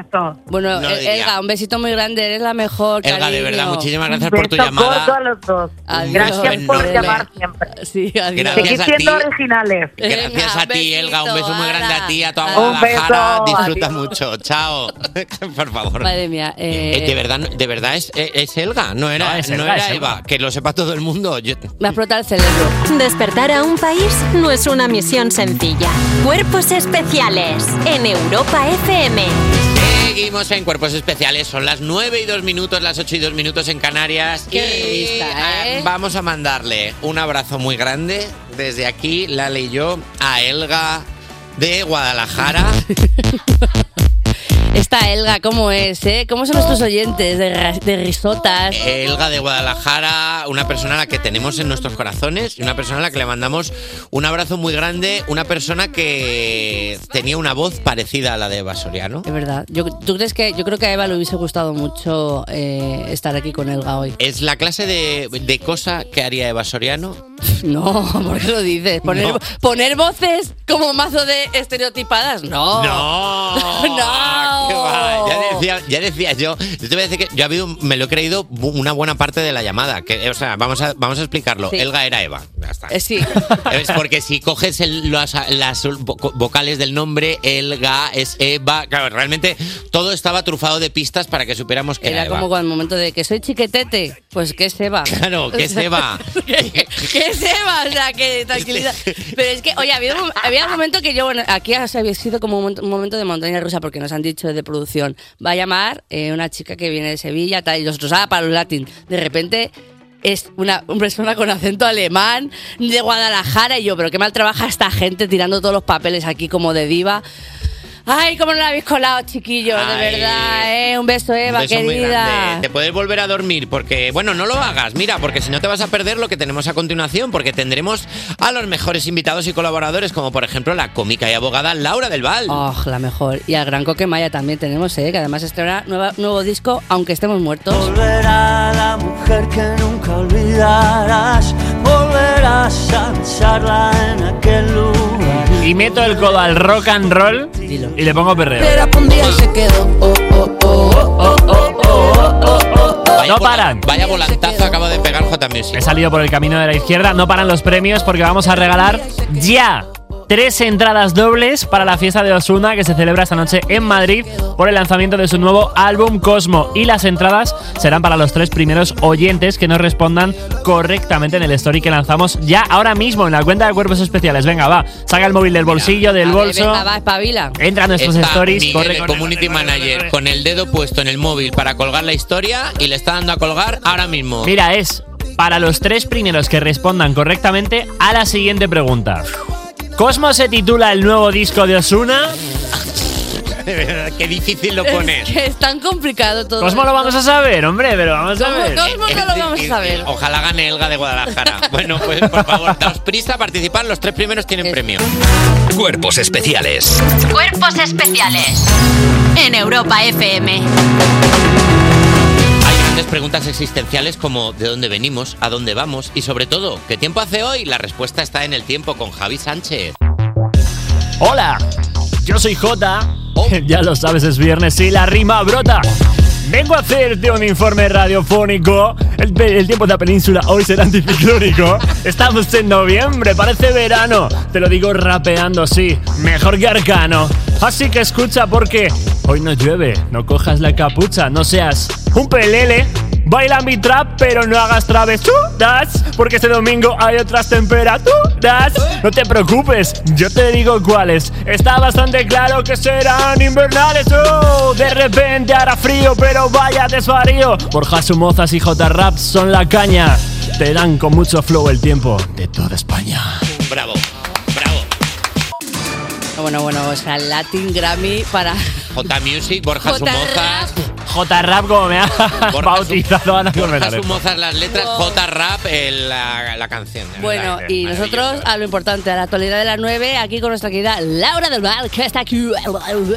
Esto. Bueno, No diría. Elga, un besito muy grande, eres la mejor. Elga, de verdad, muchísimas gracias por tu llamada. a los dos. Adiós. Gracias por enorme. llamar siempre. Sí, adiós. Gracias a ti. siendo originales. Gracias a ti, Elga. Un beso muy grande a ti, a toda Un Guadalajara. beso. Disfruta mucho. Chao. (laughs) Por favor. Madre mía. eh, Eh, de verdad, de verdad es, eh, es Elga, no era, No, es no Elga, era es Elga. Eva. Que lo sepa todo el mundo. Yo- Me explota el cerebro. Despertar a un país no es una misión sencilla. Cuerpos especiales en Europa FM. Seguimos en Cuerpos Especiales, son las 9 y 2 minutos, las 8 y 2 minutos en Canarias. Qué y revista, ¿eh? ah, vamos a mandarle un abrazo muy grande desde aquí, Lale y yo, a Elga de Guadalajara. (laughs) Esta Elga, ¿cómo es, eh? ¿Cómo son nuestros oyentes de, risotas? Elga de Guadalajara, una persona a la que tenemos en nuestros corazones y una persona a la que le mandamos un abrazo muy grande, una persona que tenía una voz parecida a la de Eva Soriano. Es verdad. Yo, ¿Tú crees que yo creo que a Eva le hubiese gustado mucho eh, estar aquí con Elga hoy? ¿Es la clase de, de cosa que haría Eva Soriano? (laughs) No, ¿por qué lo dices? ¿Poner, No. poner voces como mazo de estereotipadas? No. No. (laughs) no. (laughs) Ya decía, ya decía yo, yo te voy a decir que yo ha habido, me lo he creído una buena parte de la llamada. Que, o sea, vamos a, vamos a explicarlo. Sí. Elga era Eva. Ya está. Eh, sí. (laughs) Es porque si coges el- las, las vo- vocales del nombre, Elga es Eva. Claro, realmente todo estaba trufado de pistas para que supiéramos que era, Era Eva. como cuando el momento de que soy chiquetete, pues que es Eva. Claro, que es Eva. (laughs) ¿Qué es Eva? O sea, que tranquilidad. Pero es que, oye, había un, había un momento que yo, bueno, aquí ha sido como un momento de montaña rusa porque nos han dicho de producción, va a llamar eh, una chica que viene de Sevilla, tal, y nosotros, ah, para los latín. De repente es una, una persona con acento alemán de Guadalajara y yo, pero qué mal trabaja esta gente tirando todos los papeles aquí como de diva. Ay, cómo no la habéis colado, chiquillos, de Ay. verdad, ¿eh? Un beso, Eva, Un beso muy querida. grande. Te puedes volver a dormir porque, bueno, no lo hagas, mira, porque si no te vas a perder lo que tenemos a continuación, porque tendremos a los mejores invitados y colaboradores, como por ejemplo la cómica y abogada Laura del Val. Oh, la mejor. Y al gran Coque Maya también tenemos, ¿eh? que además estrena nueva- nuevo disco, aunque estemos muertos. Volverá la mujer que nunca olvidarás. Volverás a besarla en aquel lugar y meto el codo al rock and roll y le pongo perreo. No paran. Vaya volantazo acaba de pegar J Music. He salido por el camino de la izquierda. No paran los premios porque vamos a regalar ya tres entradas dobles para la fiesta de Osuna que se celebra esta noche en Madrid por el lanzamiento de su nuevo álbum Cosmo. Y las entradas serán para los tres primeros oyentes que nos respondan correctamente en el story que lanzamos ya ahora mismo en la cuenta de cuerpos especiales. Venga, va, saca el móvil del bolsillo, del ver, bolso. venga, va, espabila. Entra a nuestros Está stories. Miguel, corre, el corre, community corre, corre, manager, corre. con el dedo puesto en el móvil para colgar la historia y le está dando a colgar ahora mismo. Mira, es para los tres primeros que respondan correctamente a la siguiente pregunta. ¿Cosmo se titula el nuevo disco de Osuna? (laughs) De verdad, qué difícil lo pones. Que es tan complicado todo. Cosmo lo vamos a saber, hombre, pero vamos a ¿Cómo, ver. cómo no lo vamos a ver? Ojalá gane Elga de Guadalajara. (laughs) Bueno, pues por favor, daos prisa a participar. Los tres primeros tienen premio. Cuerpos especiales. Cuerpos especiales en Europa FM. Preguntas existenciales como ¿de dónde venimos? ¿A dónde vamos? Y sobre todo, ¿qué tiempo hace hoy? La respuesta está en el tiempo con Javi Sánchez. Hola, yo soy Jota. (laughs) Ya lo sabes, es viernes y la rima brota. Vengo a hacerte un informe radiofónico. El, tiempo de la península hoy será anticiclónico. Estamos en noviembre, parece verano. Te lo digo rapeando, sí, mejor que arcano. Así que escucha porque hoy no llueve. No cojas la capucha, no seas un pelele. Baila mi trap, pero no hagas travesuras. Porque este domingo hay otras temperaturas. No te preocupes, yo te digo cuáles. Está bastante claro que serán invernales. Oh, de repente hará frío, pero vaya desvarío. Borja Sumozas y J Rap son la caña. Te dan con mucho flow el tiempo de toda España. Bravo, bravo. Bueno, bueno, o sea, Latin Grammy para. J Music, Borja J. J Rap, como me ha (laughs) bautizado Ana. Sumozas las letras, J Rap el- la, la canción. Bueno, verdad, y nosotros a lo importante, a la actualidad de las 9, aquí con nuestra querida Laura del Val, que está aquí. Vamos,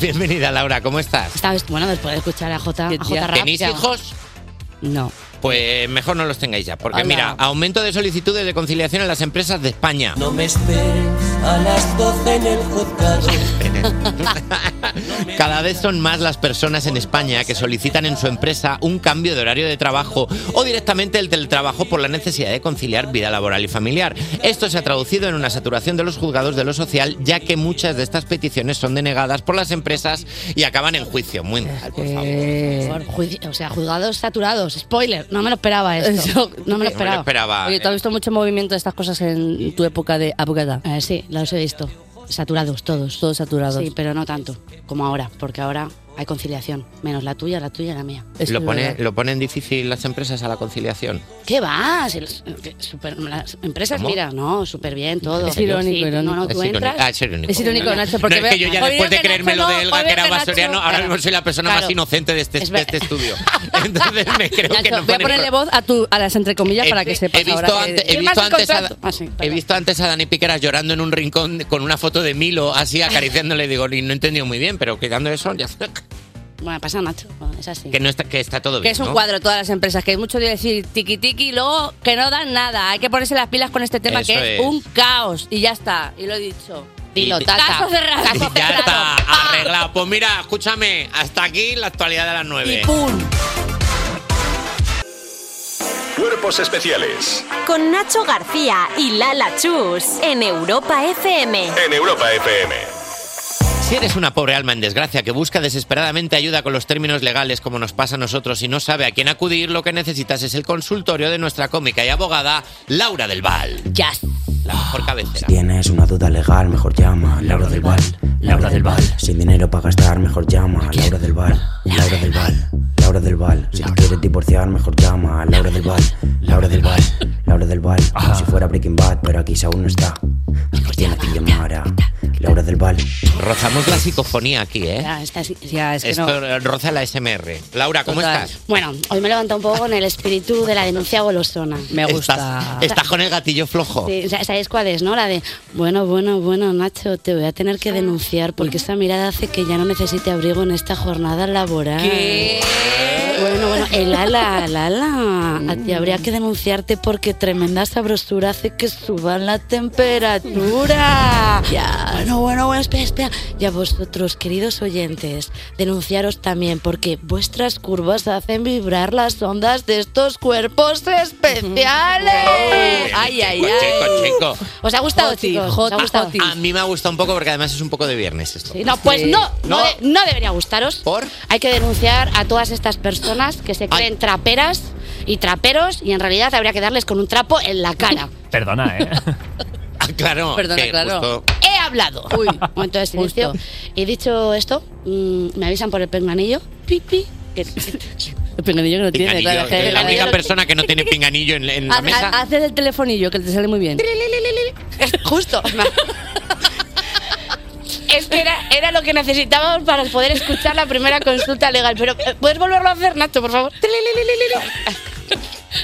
Bienvenida, Laura, ¿cómo estás? Vez- bueno, después de escuchar a J, a J Rap. ¿Tenéis hijos? No. Pues mejor no los tengáis ya, porque Hola. mira, aumento de solicitudes de conciliación en las empresas de España. No me esperes a las 12 en el juzgado. (laughs) Cada vez son más las personas en España que solicitan en su empresa un cambio de horario de trabajo o directamente el teletrabajo por la necesidad de conciliar vida laboral y familiar. Esto se ha traducido en una saturación de los juzgados de lo social, ya que muchas de estas peticiones son denegadas por las empresas y acaban en juicio. Muy mal, por favor. Por juici- o sea, juzgados saturados. Spoiler, no me lo esperaba esto. (laughs) No me lo esperaba. esperaba. Oye, ¿tú has visto mucho movimiento de estas cosas en tu época de abogada? Eh, sí, los he visto. Saturados todos. Todos saturados. Sí, pero no tanto como ahora, porque ahora hay conciliación. Menos la tuya, la tuya y la mía. ¿Lo, pone, ¿Lo ponen difícil las empresas a la conciliación? ¿Qué va? Si los- eh, super- las empresas, ¿Cómo? mira, no, súper bien todo. Es irónico, Sí. No, no, Es tú irónico. entras. Ah, es irónico. Es irónico, Nacho, porque no, es que yo ya después de creerme lo de Elga, que era basuriano, ahora mismo soy la persona Claro. más inocente de este, Es de este estudio. (laughs) Entonces me creo que Nacho, no voy a pone- ponerle voz a, tu, a las entrecomillas para que sepas He visto, ahora ante- que... he, visto antes a, Ah, sí, he visto antes a Dani Piqueras llorando en un rincón con una foto de Milo, así (laughs) acariciándole. Digo, y no he entendido muy bien, pero quitando eso, ya Bueno, pasa Nacho, es así. que, no está, que está todo Que bien. es un ¿no? cuadro de todas las empresas, que hay mucho de decir tiki tiki y luego que no dan nada. Hay que ponerse las pilas con este tema Eso que es, es. un caos. Y ya está, y lo he dicho. Dilo, Y- tata. Caso cerrado. Y ya está (laughs) arreglado. Pues mira, escúchame, hasta aquí la actualidad de las 9. Cuerpos especiales Con Nacho García y Lala Chus en Europa FM. en Europa FM. Si eres una pobre alma en desgracia que busca desesperadamente ayuda con los términos legales como nos pasa a nosotros y no sabe a quién acudir, lo que necesitas es el consultorio de nuestra cómica y abogada Laura del Val. Yes. La mejor cabecera. Tienes una duda legal, mejor llama a Laura del Val. Laura del Val. Sin dinero para gastar, mejor llama a Laura del Val. Laura del Val. Laura del Val. Si te quieres divorciar, mejor llama a Laura del Val. Laura del Val. Laura del Val. Como si fuera Breaking Bad, pero aquí aún no está. Mejor tienes que llamar a Laura del Val. Rozamos la psicofonía aquí, ¿eh? Ya. Ya, es que Esto no. roza la SMR. Laura, ¿cómo Total. estás? Bueno, hoy me levanta un poco con el espíritu de la denuncia golosona. Me gusta. ¿Estás, estás con el gatillo flojo? Sí, o sea, ¿sabes cuál es, no? La de, bueno, bueno, bueno, Nacho, te voy a tener que denunciar porque esa mirada hace que ya no necesite abrigo en esta jornada laboral. ¿Qué? Bueno, bueno, el ala, el ala. A ti habría que denunciarte porque tremenda sabrosura hace que suba la temperatura. Bueno, bueno, bueno, espera, espera. Y a vosotros, queridos oyentes, denunciaros también porque vuestras curvas hacen vibrar las ondas de estos cuerpos especiales. Ay, ay, Chico, ay. chico, chico. ¿Os ha gustado, chicos? ¿Os ha gustado? A mí me ha gustado un poco porque además es un poco de viernes esto. Sí, No, pues no, no, No. de- no debería gustaros. ¿Por? Hay que denunciar a todas estas personas que se creen traperas y traperos y en realidad habría que darles con un trapo en la cara. (laughs) Perdona, ¿eh? (laughs) (laughs) Claro. Perdona, que claro. justo- He hablado. Uy, momento de silencio. Y dicho esto, mm, me avisan por el pinganillo. Pi, pi. que- (laughs) El pinganillo que no tiene, Pinganillo, claro. que la única persona que no tiene pinganillo en, en la Haz- mesa. haz- Haces el telefonillo que te sale muy bien. Justo. (laughs) Es que era, era lo que necesitábamos para poder escuchar la primera consulta legal. Pero, eh, ¿puedes volverlo a hacer, Nacho, por favor?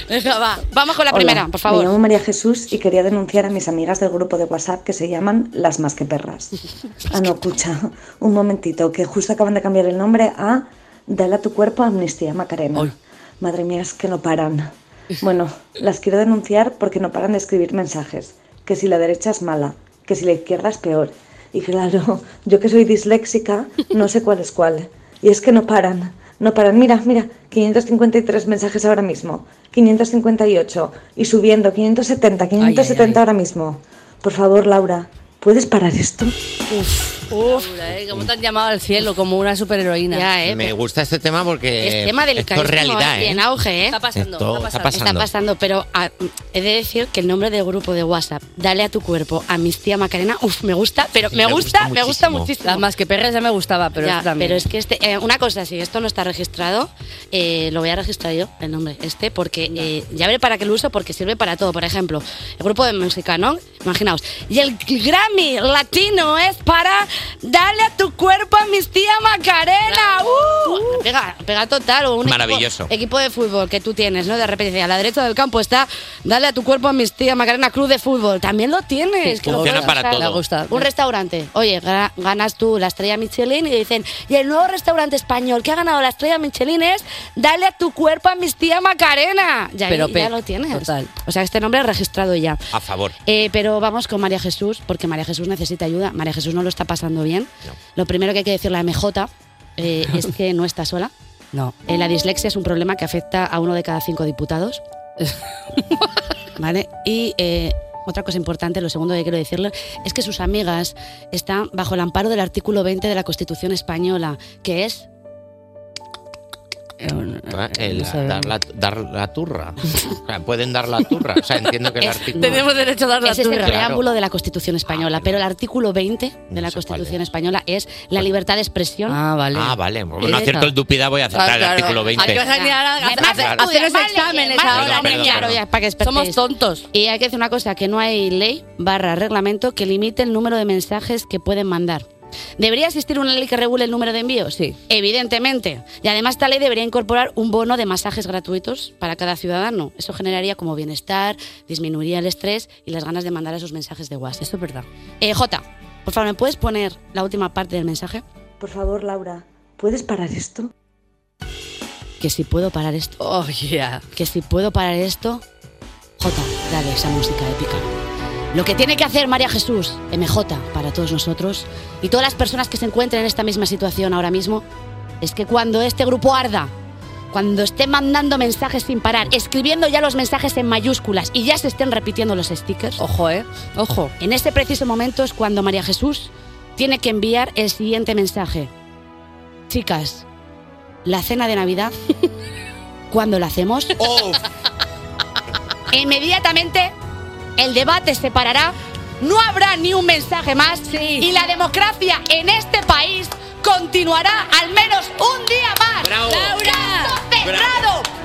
Venga, va. Vamos con la Hola, primera, por Me favor. llamo María Jesús y quería denunciar a mis amigas del grupo de WhatsApp que se llaman Las Más que Perras. (laughs) Ah, no, escucha, un momentito, que justo acaban de cambiar el nombre a Dale a tu cuerpo Amnistía Macarena. Madre mía, es que no paran. (laughs) Bueno, las quiero denunciar porque no paran de escribir mensajes. Que si la derecha es mala, que si la izquierda es peor. Y claro, yo que soy disléxica, no sé cuál es cuál. Y es que no paran, no paran. Mira, mira, 553 mensajes ahora mismo, 558 y subiendo, 570, 570 ahora mismo. Por favor, Laura, ¿puedes parar esto? Uf, uf. ¿eh? Como te han llamado al cielo, como una superheroína. Ya, ¿eh? Me gusta este tema porque Es tema esto es delicadísimo realidad, ¿eh? en auge, ¿eh? Está pasando, Esto está está pasando. Está pasando, pero ah, he de decir que el nombre del grupo de WhatsApp, Dale a tu cuerpo, Amnistía Macarena, uf, me gusta, pero Sí, me me gusta, gusta me gusta muchísimo. más que perras ya me gustaba, pero Ya, esto también. pero es que este, eh, una cosa, si esto no está registrado, eh, lo voy a registrar yo, el nombre este, porque eh, ya veré para qué lo uso, porque sirve para todo. Por ejemplo, el grupo de música, ¿no? Imaginaos. Y el Grammy latino es para Dale a tu cuerpo Amnistía Macarena. ¡Uh! Pega, pega total. O un equipo- Maravilloso. Equipo, de fútbol que tú tienes, ¿no? De repente a la derecha del campo está Dale a tu cuerpo Amnistía Macarena Cruz de fútbol. También lo tienes. que lo funciona puedes para todo. Me gusta. Un restaurante. Oye, ga- ganas tú la estrella Michelin y dicen, y el nuevo restaurante español que ha ganado la estrella Michelin es Dale a tu cuerpo Amnistía Macarena. Ya, Pero ya pe- lo tienes. total. O sea, este nombre es registrado ya. A favor. Eh, pero vamos con María Jesús, porque María Jesús necesita ayuda. María Jesús no lo está pasando bien. Lo primero que hay que decirle a MJ eh, (laughs) es que no está sola. No. Eh, la dislexia es un problema que afecta a uno de cada cinco diputados. (laughs) ¿Vale? Y eh, otra cosa importante, lo segundo que quiero decirle, es que sus amigas están bajo el amparo del artículo 20 de la Constitución española, que es El no sé. dar, la, dar la turra. (laughs) O sea, pueden dar la turra. O sea, entiendo que el artículo. derecho a dar la Ese es el turra. preámbulo de la Constitución española, pero el artículo 20 de la Constitución española es la libertad de expresión. Ah, vale. Ah, vale. Bueno, no acierto el dupida, voy a aceptar el artículo 20. Hay que a hacer, los exámenes ahora. Somos tontos. Y hay que decir una cosa, que no hay ley barra reglamento que limite el número de mensajes que pueden mandar. ¿Debería existir una ley que regule el número de envíos? Sí. Evidentemente. Y además esta ley debería incorporar un bono de masajes gratuitos para cada ciudadano. Eso generaría como bienestar, disminuiría el estrés y las ganas de mandar esos mensajes de WhatsApp. Eso es verdad. Eh, Jota, por favor, ¿me puedes poner la última parte del mensaje? Por favor, Laura, ¿puedes parar esto? Que si puedo parar esto. Oh, yeah. Que si puedo parar esto. Jota, dale esa música épica. Lo que tiene que hacer María Jesús, MJ, para todos nosotros y todas las personas que se encuentren en esta misma situación ahora mismo, es que cuando este grupo arda, cuando esté mandando mensajes sin parar, escribiendo ya los mensajes en mayúsculas y ya se estén repitiendo los stickers, Ojo, ¿eh? Ojo. en ese preciso momento es cuando María Jesús tiene que enviar el siguiente mensaje. Chicas, la cena de Navidad, (laughs) ¿cuándo la hacemos? Inmediatamente el debate se parará, no habrá ni un mensaje más y la democracia en este país continuará al menos un día más. Bravo. ¡Laura! cerrado!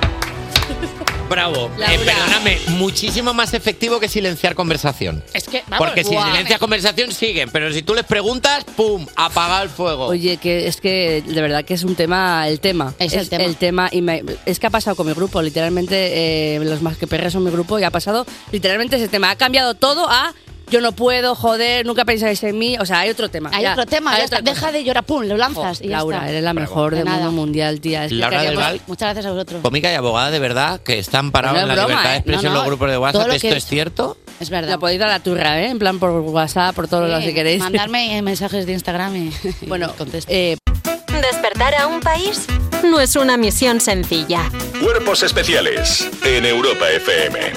Bravo. Eh, perdóname, muchísimo más efectivo que silenciar conversación. Es que, vamos, Porque si guau. silencias conversación siguen, pero si tú les preguntas, ¡pum! Apaga el fuego. Oye, que es que de verdad que es un tema, el tema. Es el tema. y me- es que ha pasado con mi grupo, literalmente, eh, los más que perras son mi grupo y ha pasado literalmente ese tema. Ha cambiado todo a yo no puedo, joder, nunca pensáis en mí. O sea, hay otro tema. Hay ya, otro tema, hay ya está. otra deja de llorar, pum, lo lanzas Jo, y ya Laura, está. eres la mejor De del nada. mundo mundial, tía. Es que Laura del Val. Muchas gracias a vosotros. Cómica y abogada de verdad que están parados No en es la broma, libertad de ¿eh? expresión No, en no, los grupos de WhatsApp. lo ¿Esto que- es cierto? Es verdad. La podéis dar a la turra, ¿eh? En plan por WhatsApp, por todos los Sí, si queréis. Mandarme (laughs) mensajes de Instagram y, Bueno, contesto. eh, Despertar a un país no es una misión sencilla. Cuerpos especiales en Europa FM.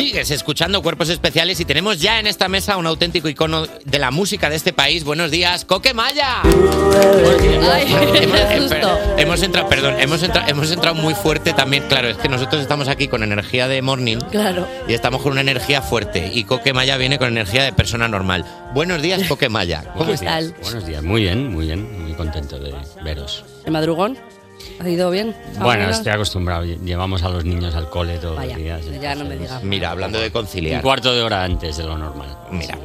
Sigues escuchando Cuerpos Especiales y tenemos ya en esta mesa un auténtico icono de la música de este país. Buenos días, Coque Maya. hemos, susto. hemos entrado, perdón, hemos entrado, hemos entrado muy fuerte también. Claro, es que nosotros estamos aquí con energía de morning Claro. y estamos con una energía fuerte y Coque Maya viene con energía de persona normal. Buenos días, Coque Maya. ¿Cómo ¿Qué tal? Buenos días, muy bien, muy bien, muy contento de veros. ¿El madrugón? ¿Ha ido bien? ¿Ha Bueno, venido? estoy acostumbrado, llevamos a los niños al cole todos Vaya, los días. ya no me digas. Mira, hablando de Un conciliar. cuarto de hora antes de lo normal. Mira,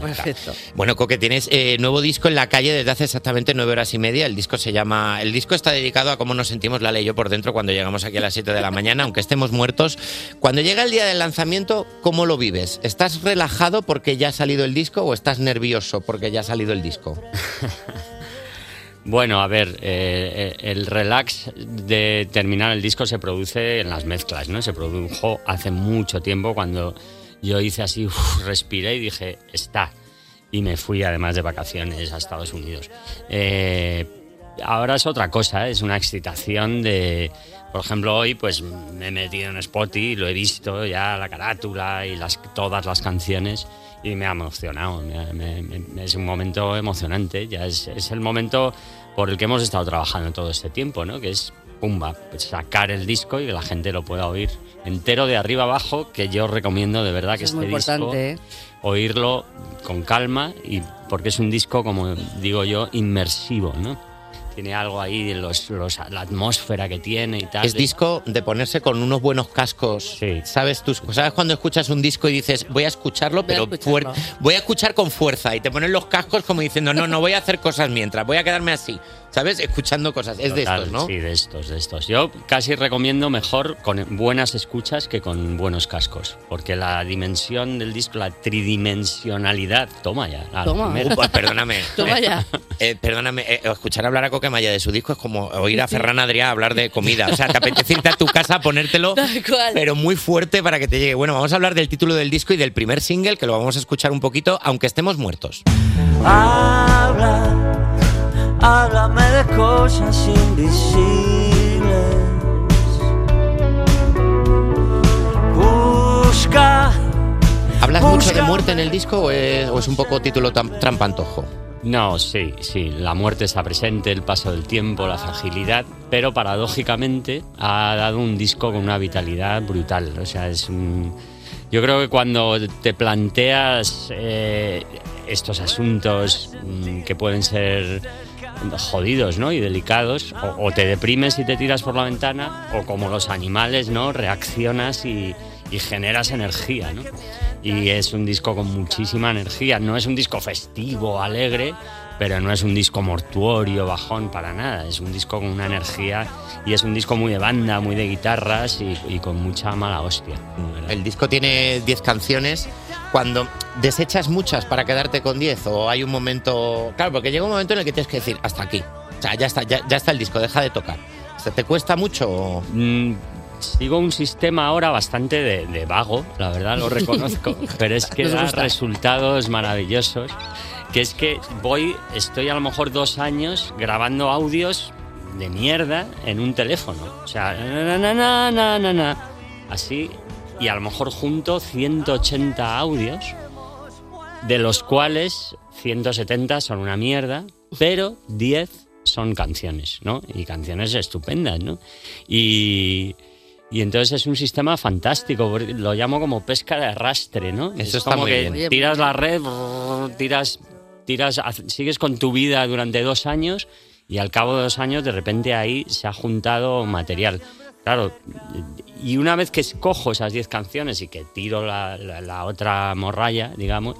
Perfecto. Bueno, Coque, tienes eh, nuevo disco en la calle desde hace exactamente nueve horas y media. El disco se llama. El disco está dedicado a cómo nos sentimos la ley y yo por dentro cuando llegamos aquí a las 7 de la mañana, aunque estemos muertos. Cuando llega el día del lanzamiento, ¿cómo lo vives? ¿Estás relajado porque ya ha salido el disco o estás nervioso porque ya ha salido el disco? (laughs) Bueno, a ver, eh, eh, el relax de terminar el disco se produce en las mezclas, ¿no? Se produjo hace mucho tiempo cuando yo hice así, uf, respiré y dije, está. Y me fui además de vacaciones a Estados Unidos. Eh, ahora es otra cosa, ¿eh? es una excitación de... Por ejemplo, hoy pues me he metido en Spotify lo he visto ya la carátula y las, todas las canciones y me ha emocionado. me- me- me- es un momento emocionante, ya es, es el momento por el que hemos estado trabajando todo este tiempo, ¿no? Que es, pumba, pues sacar el disco y que la gente lo pueda oír entero de arriba abajo, que yo recomiendo de verdad que es este muy disco importante, ¿eh? oírlo con calma y porque es un disco, como digo yo, inmersivo, ¿no? Tiene algo ahí de los, los- la atmósfera que tiene y tal. Es disco de ponerse con unos buenos cascos. ¿Sabes? Tú, ¿Sabes cuando escuchas un disco y dices, voy a escucharlo, Voy a pero escucharlo. fuer- voy a escuchar con fuerza? Y te ponen los cascos como diciendo, no, no voy a hacer cosas mientras, voy a quedarme así. ¿Sabes? Escuchando cosas. Es de estos, ¿no? Sí, de estos, de estos. Yo casi recomiendo mejor con buenas escuchas que con buenos cascos, porque la dimensión del disco, la tridimensionalidad, toma ya. Toma. Upa, perdóname. (laughs) Toma ya. (laughs) Eh, perdóname, eh, escuchar hablar a Coquemaya de su disco es como oír a Ferran Adrià hablar de comida. O sea, te apetece irte a tu casa a ponértelo, (laughs) Tal cual. pero muy fuerte para que te llegue. Bueno, vamos a hablar del título del disco y del primer single, que lo vamos a escuchar un poquito, aunque estemos muertos. Habla, háblame de cosas invisibles. Busca. ¿Hablas mucho de muerte en el disco o es, o es un poco título trampantojo? No, sí, sí, la muerte está presente, el paso del tiempo, la fragilidad, pero paradójicamente ha dado un disco con una vitalidad brutal. O sea, es un... Yo creo que cuando te planteas eh, estos asuntos mm, que pueden ser jodidos ¿no? y delicados, o, te deprimes y te tiras por la ventana, o como los animales, ¿no? reaccionas y, y generas energía. ¿no? Y es un disco con muchísima energía. No es un disco festivo, alegre, pero no es un disco mortuorio, bajón, para nada. Es un disco con una energía y es un disco muy de banda, muy de guitarras y, y con mucha mala hostia. El disco tiene 10 canciones. Cuando desechas muchas para quedarte con 10 o hay un momento... Claro, porque llega un momento en el que tienes que decir, hasta aquí. O sea, ya está, ya, ya está el disco, deja de tocar. O sea, ¿Te cuesta mucho? Mm, sigo un sistema ahora bastante de, de vago, la verdad lo reconozco, (laughs) pero es que da resultados maravillosos. Que es que voy, estoy a lo mejor dos años grabando audios de mierda en un teléfono. O sea, na, na, na, na, na, na, así, y a lo mejor junto 180 audios, de los cuales 170 son una mierda, pero 10 son canciones, ¿no? Y canciones estupendas, ¿no? Y, y entonces es un sistema fantástico, lo llamo como pesca de arrastre, ¿no? Eso es está como muy que bien. tiras la red, brrr, tiras, tiras, sigues con tu vida durante dos años y al cabo de dos años de repente ahí se ha juntado material. Claro, y una vez que escojo esas 10 canciones y que tiro la, la- la otra morralla, digamos,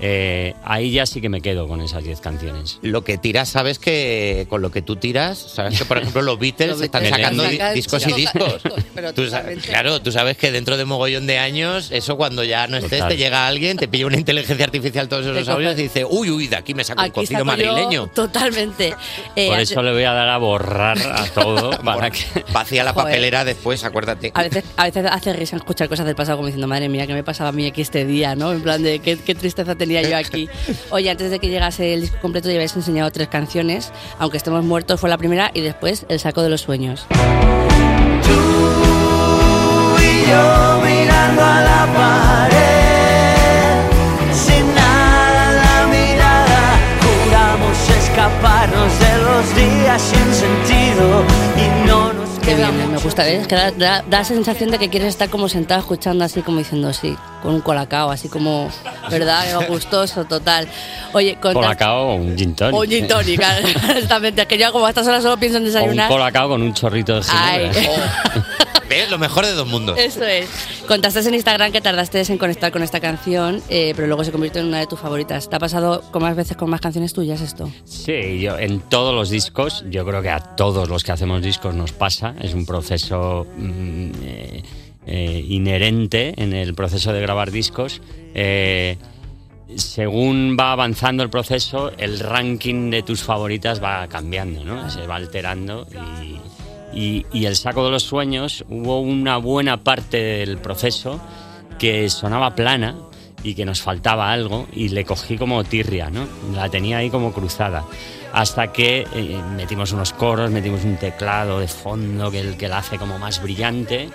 eh, ahí ya sí que me quedo con esas 10 canciones. Lo que tiras, sabes que con lo que tú tiras, sabes que por ejemplo los (laughs) Beatles Los están Beatles sacando di- sacan discos y discos. (laughs) Pero Tú sa- claro, tú sabes que dentro de mogollón de años, eso cuando ya no estés, Total. te llega alguien, te pilla una inteligencia artificial todos esos audios y dice, uy, uy, de aquí me saco un cocido madrileño. Totalmente. Eh, Por eso le voy a dar a borrar a todo (laughs) para que... Vacía la Joder. papelera después, acuérdate. A veces, a veces hace risa escuchar cosas del pasado como diciendo, madre mía, ¿qué me pasaba a mí aquí este día? ¿no? En plan de qué, qué tristeza tenía yo aquí. Oye, antes de que llegase el disco completo ya habéis enseñado tres canciones, aunque estemos muertos fue la primera y después El saco de los sueños. Qué bien, me gusta, ¿ves? Que da, da- da la sensación de que quieres estar como sentado escuchando así como diciendo sí, con un colacao, así como, ¿verdad? Gustoso, total. Oye, con Colacao o un gin tonic. O gin tonic, claro, (laughs) exactamente. Es que yo como a estas horas solo pienso en O un desayunar. colacao con un chorrito de ginebra. Ay. (laughs) ¿Ves? Lo mejor de dos mundos. Eso es. Contaste en Instagram que tardaste en conectar con esta canción, eh, pero luego se convirtió en una de tus favoritas. ¿Te ha pasado con más veces con más canciones tuyas esto? Sí, yo en todos los discos, yo creo que a todos los que hacemos discos nos pasa, es un proceso mm, eh, eh, inherente en el proceso de grabar discos. Eh, según va avanzando el proceso, el ranking de tus favoritas va cambiando, ¿no? Se va alterando y, y- el saco de los sueños hubo una buena parte del proceso que sonaba plana y que nos faltaba algo y le cogí como tirria, ¿no? La tenía ahí como cruzada. Hasta que eh, metimos unos coros, metimos un teclado de fondo que, que la hace como más brillante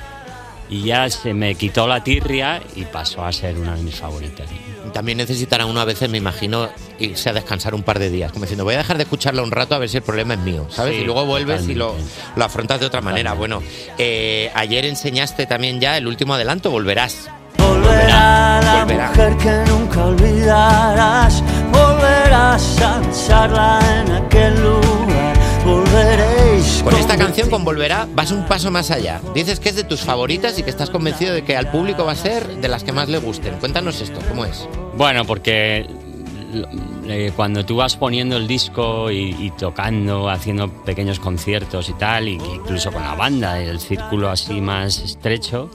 y ya se me quitó la tirria y pasó a ser una de mis favoritas. También necesitará uno a veces, me imagino, irse a descansar un par de días. Como diciendo, voy a dejar de escucharla un rato a ver si el problema es mío, ¿sabes? Sí, y luego vuelves y lo, lo afrontas de otra manera. Bueno, eh, ayer enseñaste también ya el último adelanto, volverás. Volverá la Volverá. mujer que nunca olvidarás, volverás a besarla en aquel lugar, volveréis. Con esta canción, con Volverá, vas un paso más allá. Dices que es de tus favoritas y que estás convencido de que al público va a ser de las que más le gusten. Cuéntanos esto, ¿cómo es? Bueno, porque eh, cuando tú vas poniendo el disco y, y tocando, haciendo pequeños conciertos y tal, y incluso con la banda, el círculo así más estrecho,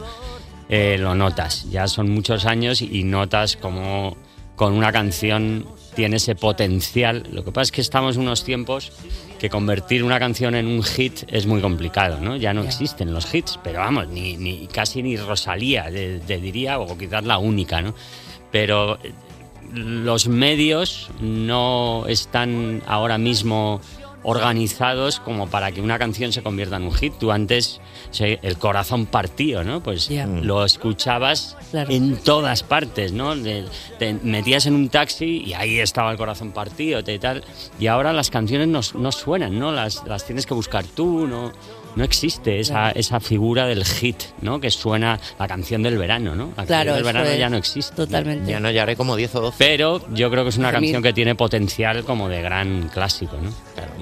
eh, lo notas. Ya son muchos años y notas como con una canción tiene ese potencial. Lo que pasa es que estamos unos tiempos que convertir una canción en un hit es muy complicado, ¿no? Ya no existen los hits, pero vamos, ni, ni casi ni Rosalía, te, diría, o quizás la única, ¿no? Pero eh, los medios no están ahora mismo organizados como para que una canción se convierta en un hit. Tú antes, el corazón partido, ¿no? Pues Ya. lo escuchabas Claro. en todas partes, ¿no? Te metías en un taxi y ahí estaba el corazón partido y tal. Y ahora las canciones no, no suenan, ¿no? Las, las tienes que buscar tú, ¿no? No existe esa, Claro. esa figura del hit, ¿no? Que suena la canción del verano, ¿no? La Claro, canción del verano es. ya no existe. Totalmente. Ya no, ya haré como 10 o 12. Pero yo creo que es una canción que tiene potencial como de gran clásico, ¿no?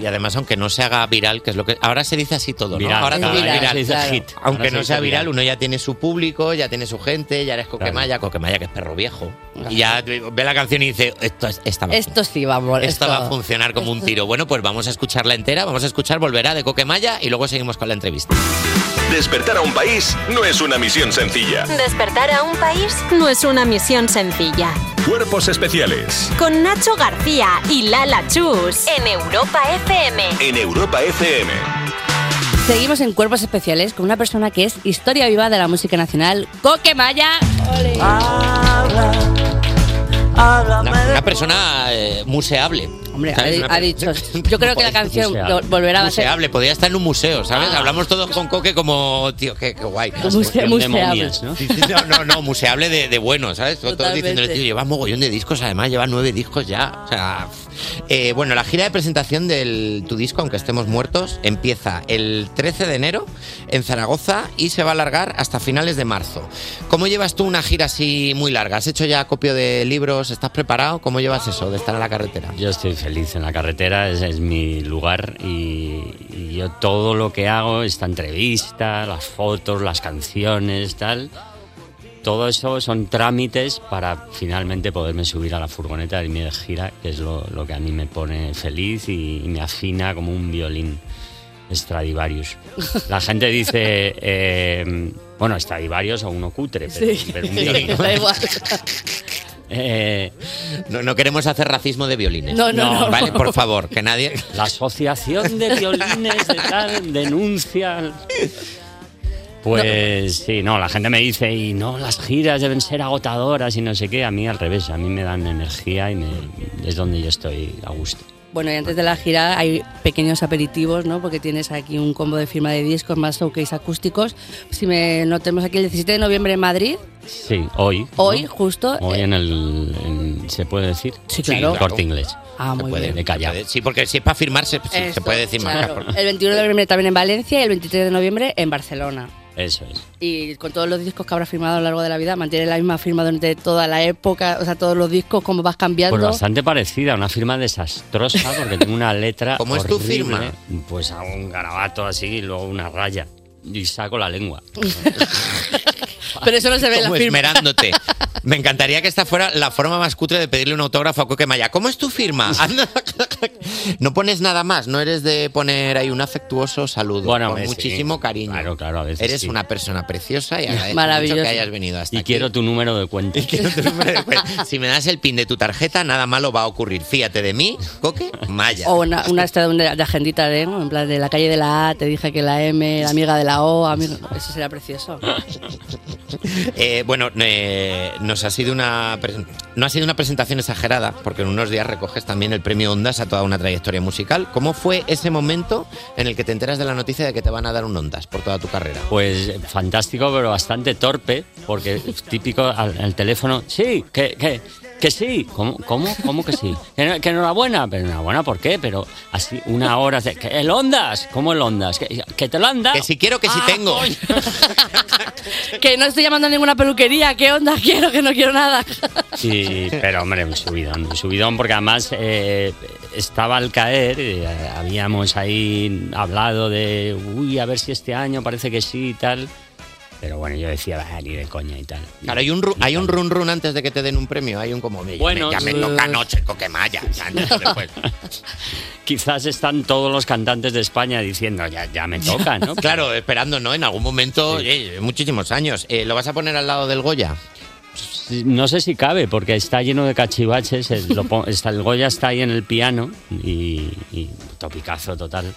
Y además, aunque no se haga viral, que es lo que. Ahora se dice así todo, ¿no? Viral, ahora todo viral, viral. se dice Claro. hit. Aunque Ahora se no dice sea viral, viral. uno ya tiene su público, ya tiene su gente, ya eres Coquemaya, Coquemaya que es perro viejo. Y ya ve la canción y dice, esto, es, esta va a Esto sí, vamos. Esto esto- va a funcionar como un tiro. Bueno, pues vamos a escucharla entera, vamos a escuchar Volverá de Coquemaya y luego seguimos con la entrevista. Despertar a un país no es una misión sencilla. Despertar a un país no es una misión sencilla. Cuerpos especiales Con Nacho García y Lala Chus en Europa FM. en Europa FM. Seguimos en Cuerpos Especiales con una persona que es historia viva de la música nacional, Coque Maya. Una, una persona eh, museable. Hombre, ha, dicho. (laughs) Yo creo que la canción volverá a ser. Museable, podría estar en un museo, ¿sabes? Ah. Hablamos todos con Coque como, tío, qué, qué guay. Muse- De museable. momias, ¿no? Sí, sí, no, no, no, museable de, de bueno, ¿sabes? Todos Totalmente. diciéndole, tío, lleva mogollón de discos, además lleva nueve discos ya. O sea, eh, bueno, la gira de presentación del tu disco, aunque estemos muertos, empieza el 13 de enero en Zaragoza y se va a alargar hasta finales de marzo. ¿Cómo llevas tú una gira así muy larga? ¿Has hecho ya copio de libros? ¿Estás preparado? ¿Cómo llevas eso de estar en la carretera? Yo estoy feliz en la carretera, es, es mi lugar y, y yo todo lo que hago, esta entrevista, las fotos, las canciones, tal, todo eso son trámites para finalmente poderme subir a la furgoneta e irme de gira, que es lo, lo que a mí me pone feliz y, y me afina como un violín Stradivarius. (laughs) La gente dice, eh, bueno, Stradivarius o uno cutre, pero, Sí, pero un violín. (laughs) da igual. (laughs) Eh, No, no queremos hacer racismo de violines. No, no, no. Vale, por favor, que nadie. (laughs) La asociación de violines de tal denuncia. Pues sí, no, la gente me dice, y no, las giras deben ser agotadoras y no sé qué. A mí al revés, a mí me dan energía y me- es donde yo estoy a gusto. Bueno, y antes de la gira hay pequeños aperitivos, ¿no? Porque tienes aquí un combo de firma de discos más showcase acústicos. Si me no tenemos aquí el 17 de noviembre en Madrid, Sí, hoy. ¿no? hoy justo. Hoy eh, en el. en- ¿Se puede decir? Sí, claro. el corte inglés. Ah, muy puede, bien. de callao. Sí, porque si es para firmarse, sí, se puede decir claro. marca. El 21 de noviembre también en Valencia y el 23 de noviembre en Barcelona. Eso es. Y con todos los discos que habrás firmado a lo largo de la vida, mantiene la misma firma durante toda la época, o sea, todos los discos, cómo vas cambiando. Pues bastante parecida, una firma desastrosa porque tengo una letra. (laughs) ¿Cómo es tu firma? Pues hago un garabato así y luego una raya. Y saco la lengua. (laughs) Pero eso no se ve en la firma. esmerándote. (laughs) Me encantaría que esta fuera la forma más cutre de pedirle un autógrafo a Coque Maya. ¿Cómo es tu firma? (laughs) Anda. no pones nada más, no eres de poner ahí un afectuoso saludo. Bueno, con sí. muchísimo cariño. Claro, claro, a veces Eres sí. una persona preciosa y agradezco mucho que hayas venido hasta Y aquí. quiero tu número de cuenta. (laughs) Si me das el pin de tu tarjeta, nada malo va a ocurrir. Fíjate de mí, Coque Maya. O una, una de, de agendita de, ¿no? en plan de la calle de la A, te dije que la M, la amiga de la O, amigo, eso sería precioso. (laughs) Eh, bueno, eh, nos ha sido una no ha sido una presentación exagerada, porque en unos días recoges también el premio Ondas a toda una trayectoria musical. ¿Cómo fue ese momento en el que te enteras de la noticia de que te van a dar un Ondas por toda tu carrera? Pues eh, fantástico, pero bastante torpe, porque típico al, al teléfono. Sí, que, que, que sí. ¿Cómo, cómo, cómo que sí? Que, no- que enhorabuena. Pero enhorabuena, ¿por qué? Pero así, una hora. de- que ¿El Ondas? ¿Cómo el Ondas? ¿Que, que te lo han dado? Que si quiero, que si Ah, tengo. (laughs) que no estoy llamando a ninguna peluquería, ¿qué onda? Quiero, que no quiero nada. (laughs) Sí, pero hombre, un subidón, un subidón porque además eh, estaba al caer, eh, habíamos ahí hablado de, uy, a ver si este año parece que sí y tal, pero bueno, yo decía, "Bah, ni de coña y tal. Claro, hay un, ru- hay un run run antes de que te den un premio. Hay un como, "Oye, Bueno, ya me, ya me toca anoche, Coque Maya. Ya, no, después. (laughs) Quizás están todos los cantantes de España diciendo, ya, ya me toca, ¿no? (laughs) Claro, esperando, ¿no? En algún momento, oye, muchísimos años. Eh, ¿Lo vas a poner al lado del Goya? No sé si cabe, porque está lleno de cachivaches. El, lo pon- (laughs) está, el Goya está ahí en el piano y, y topicazo total.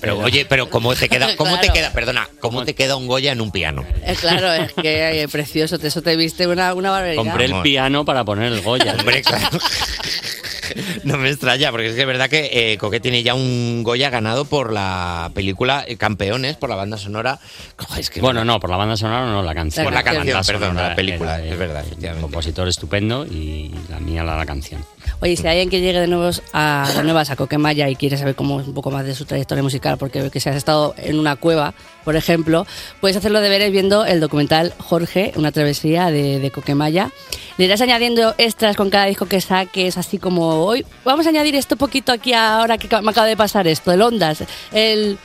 Pero, oye, pero ¿cómo te queda, cómo te queda, perdona, cómo te queda un Goya en un piano? Eh, claro, es que eh, precioso, eso te viste una, una barbaridad. Compré el piano para poner el Goya. Hombre, claro. (laughs) (laughs) No me extraña, porque es que es verdad que eh, Coque tiene ya un Goya ganado por la película eh, Campeones, por la banda sonora. Joder, es que Bueno, no, por la banda sonora no, la canción. Por la canción, banda perdón, la película, era es verdad, Un compositor estupendo y la mía la, la canción. Oye, si hay alguien que llegue de nuevos a de nuevas a Coquemaya y quiere saber cómo un poco más de su trayectoria musical, porque que si has estado en una cueva, por ejemplo, puedes hacer los deberes viendo el documental Jorge, una travesía de, de Coquemaya. Le irás añadiendo extras con cada disco que saques, así como hoy vamos a añadir esto poquito aquí ahora que me acaba de pasar esto, el Ondas, el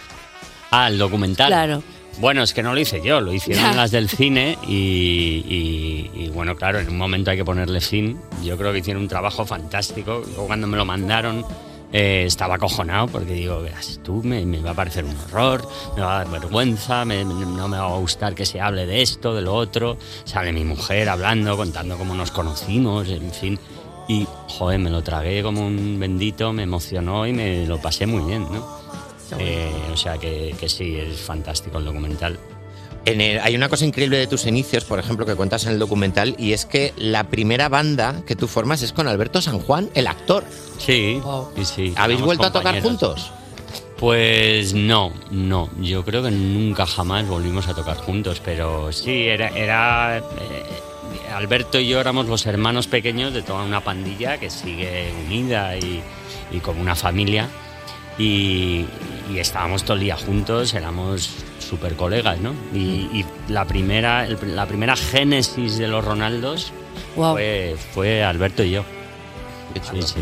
Ah, el documental. Claro. Bueno, es que no lo hice yo, lo hicieron Ya. las del cine y, y- y, bueno, claro, en un momento hay que ponerle fin. Yo creo que hicieron un trabajo fantástico. Cuando me lo mandaron eh, estaba acojonado porque digo, verás, tú me, me va a parecer un horror, me va a dar vergüenza, me- no me va a gustar que se hable de esto, de lo otro. Sale mi mujer hablando, contando cómo nos conocimos, en fin. Y, joder, me lo tragué como un bendito, me emocionó y me lo pasé muy bien, ¿no? Eh, o sea que, que sí, es fantástico el documental. En el- hay una cosa increíble de tus inicios, por ejemplo, que cuentas en el documental, y es que la primera banda que tú formas es con Alberto San Juan, el actor. Sí, y sí. ¿Habéis vuelto a tocar juntos? Pues no, no. Yo creo que nunca jamás volvimos a tocar juntos, pero sí, era, era eh, Alberto y yo éramos los hermanos pequeños de toda una pandilla que sigue unida y, y como una familia. Y, y estábamos todo el día juntos, éramos súper colegas, ¿no? Y, y la, primera, el- la primera génesis de los Ronaldos fue, fue Alberto y yo. Sí, sí.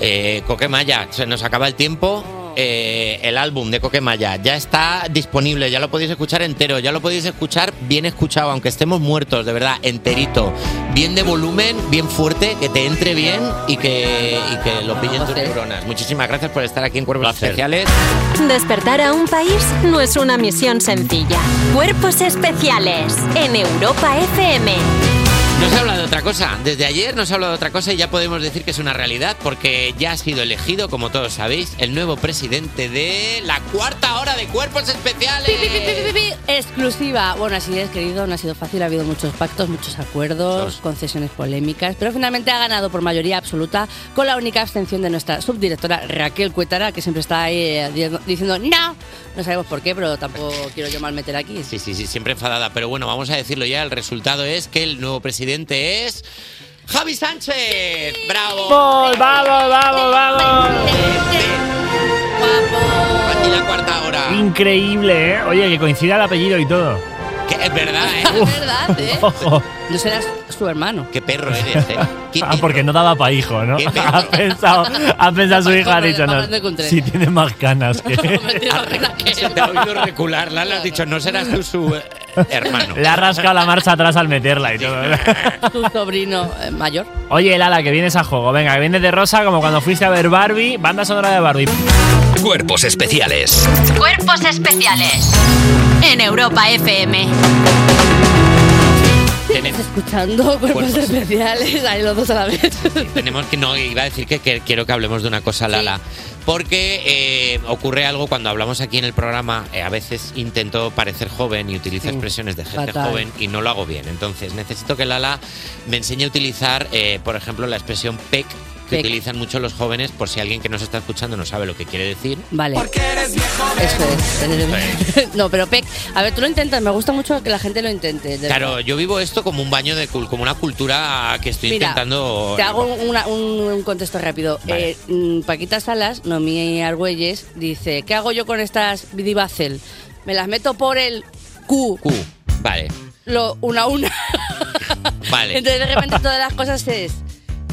Eh, Coque Maya, se nos acaba el tiempo. Eh, el álbum de Coquemaya ya está disponible, ya lo podéis escuchar entero, ya lo podéis escuchar bien escuchado, aunque estemos muertos, de verdad, enterito. Bien de volumen, bien fuerte, que te entre bien y que, y que lo pillen tus neuronas. Muchísimas gracias por estar aquí en Cuerpos Especiales. Despertar a un país no es una misión sencilla. Cuerpos especiales en Europa FM. No se habla de otra cosa. Desde ayer no se habla de otra cosa y ya podemos decir que es una realidad porque ya ha sido elegido, como todos sabéis, el nuevo presidente de la cuarta hora de Cuerpos Especiales. Pi. Exclusiva. Bueno, así es, querido, no ha sido fácil. Ha habido muchos pactos, muchos acuerdos, concesiones polémicas, pero finalmente ha ganado por mayoría absoluta con la única abstención de nuestra subdirectora Raquel Cuétara, que siempre está ahí eh, di- diciendo no. No sabemos por qué, pero tampoco quiero yo mal meter aquí. Sí, sí, sí, siempre enfadada. Pero bueno, vamos a decirlo ya. El resultado es que el nuevo presidente es. ¡Javi Sánchez! ¡Bravo! ¡Vamos, vamos, vamos, vamos! Aquí la cuarta hora. Increíble, ¿eh? Oye, que coincida el apellido y todo. Que es verdad, ¿eh? (laughs) Es verdad, ¿eh? (laughs) Ojo. No serás su hermano. Qué perro eres, ¿eh? Ah, porque no daba para hijo, ¿no? Qué (laughs) perro. Ha pensado, ha pensado su hija, ha dicho, no, si tiene más canas que... Te ha oído recular. Lala has dicho, no serás tú su eh, hermano. Le ha rascado la marcha atrás al meterla y todo. Tu sobrino eh, mayor. Oye, Lala, que vienes a juego. Venga, que vienes de rosa como cuando fuiste a ver Barbie. Banda sonora de Barbie. Cuerpos especiales. Cuerpos especiales en Europa FM. Tenemos, Escuchando cuerpos Cuerpos. especiales, ahí los dos a la vez. tenemos que, no, iba a decir que, que quiero que hablemos de una cosa, Lala. Porque eh, ocurre algo cuando hablamos aquí en el programa. eh, a veces intento parecer joven y utilizo Sí, expresiones de gente fatal. joven y no lo hago bien. Entonces necesito que Lala me enseñe a utilizar, eh, por ejemplo, la expresión PEC que Pec. utilizan mucho los jóvenes por si alguien que nos está escuchando no sabe lo que quiere decir. Vale. Eso es. (laughs) No, pero Peck, a ver, tú lo intentas, me gusta mucho que la gente lo intente. Claro, verdad. yo vivo esto como un baño de como una cultura que estoy Mira, intentando. Te hago una- un, un contexto rápido. Vale. Eh, mm, Paquita Salas, Nomi Argüelles, dice: ¿Qué hago yo con estas Vidibacel? Me las meto por el Q, Q. Vale, lo, una a una. vale. (laughs) Entonces, de repente, todas las cosas es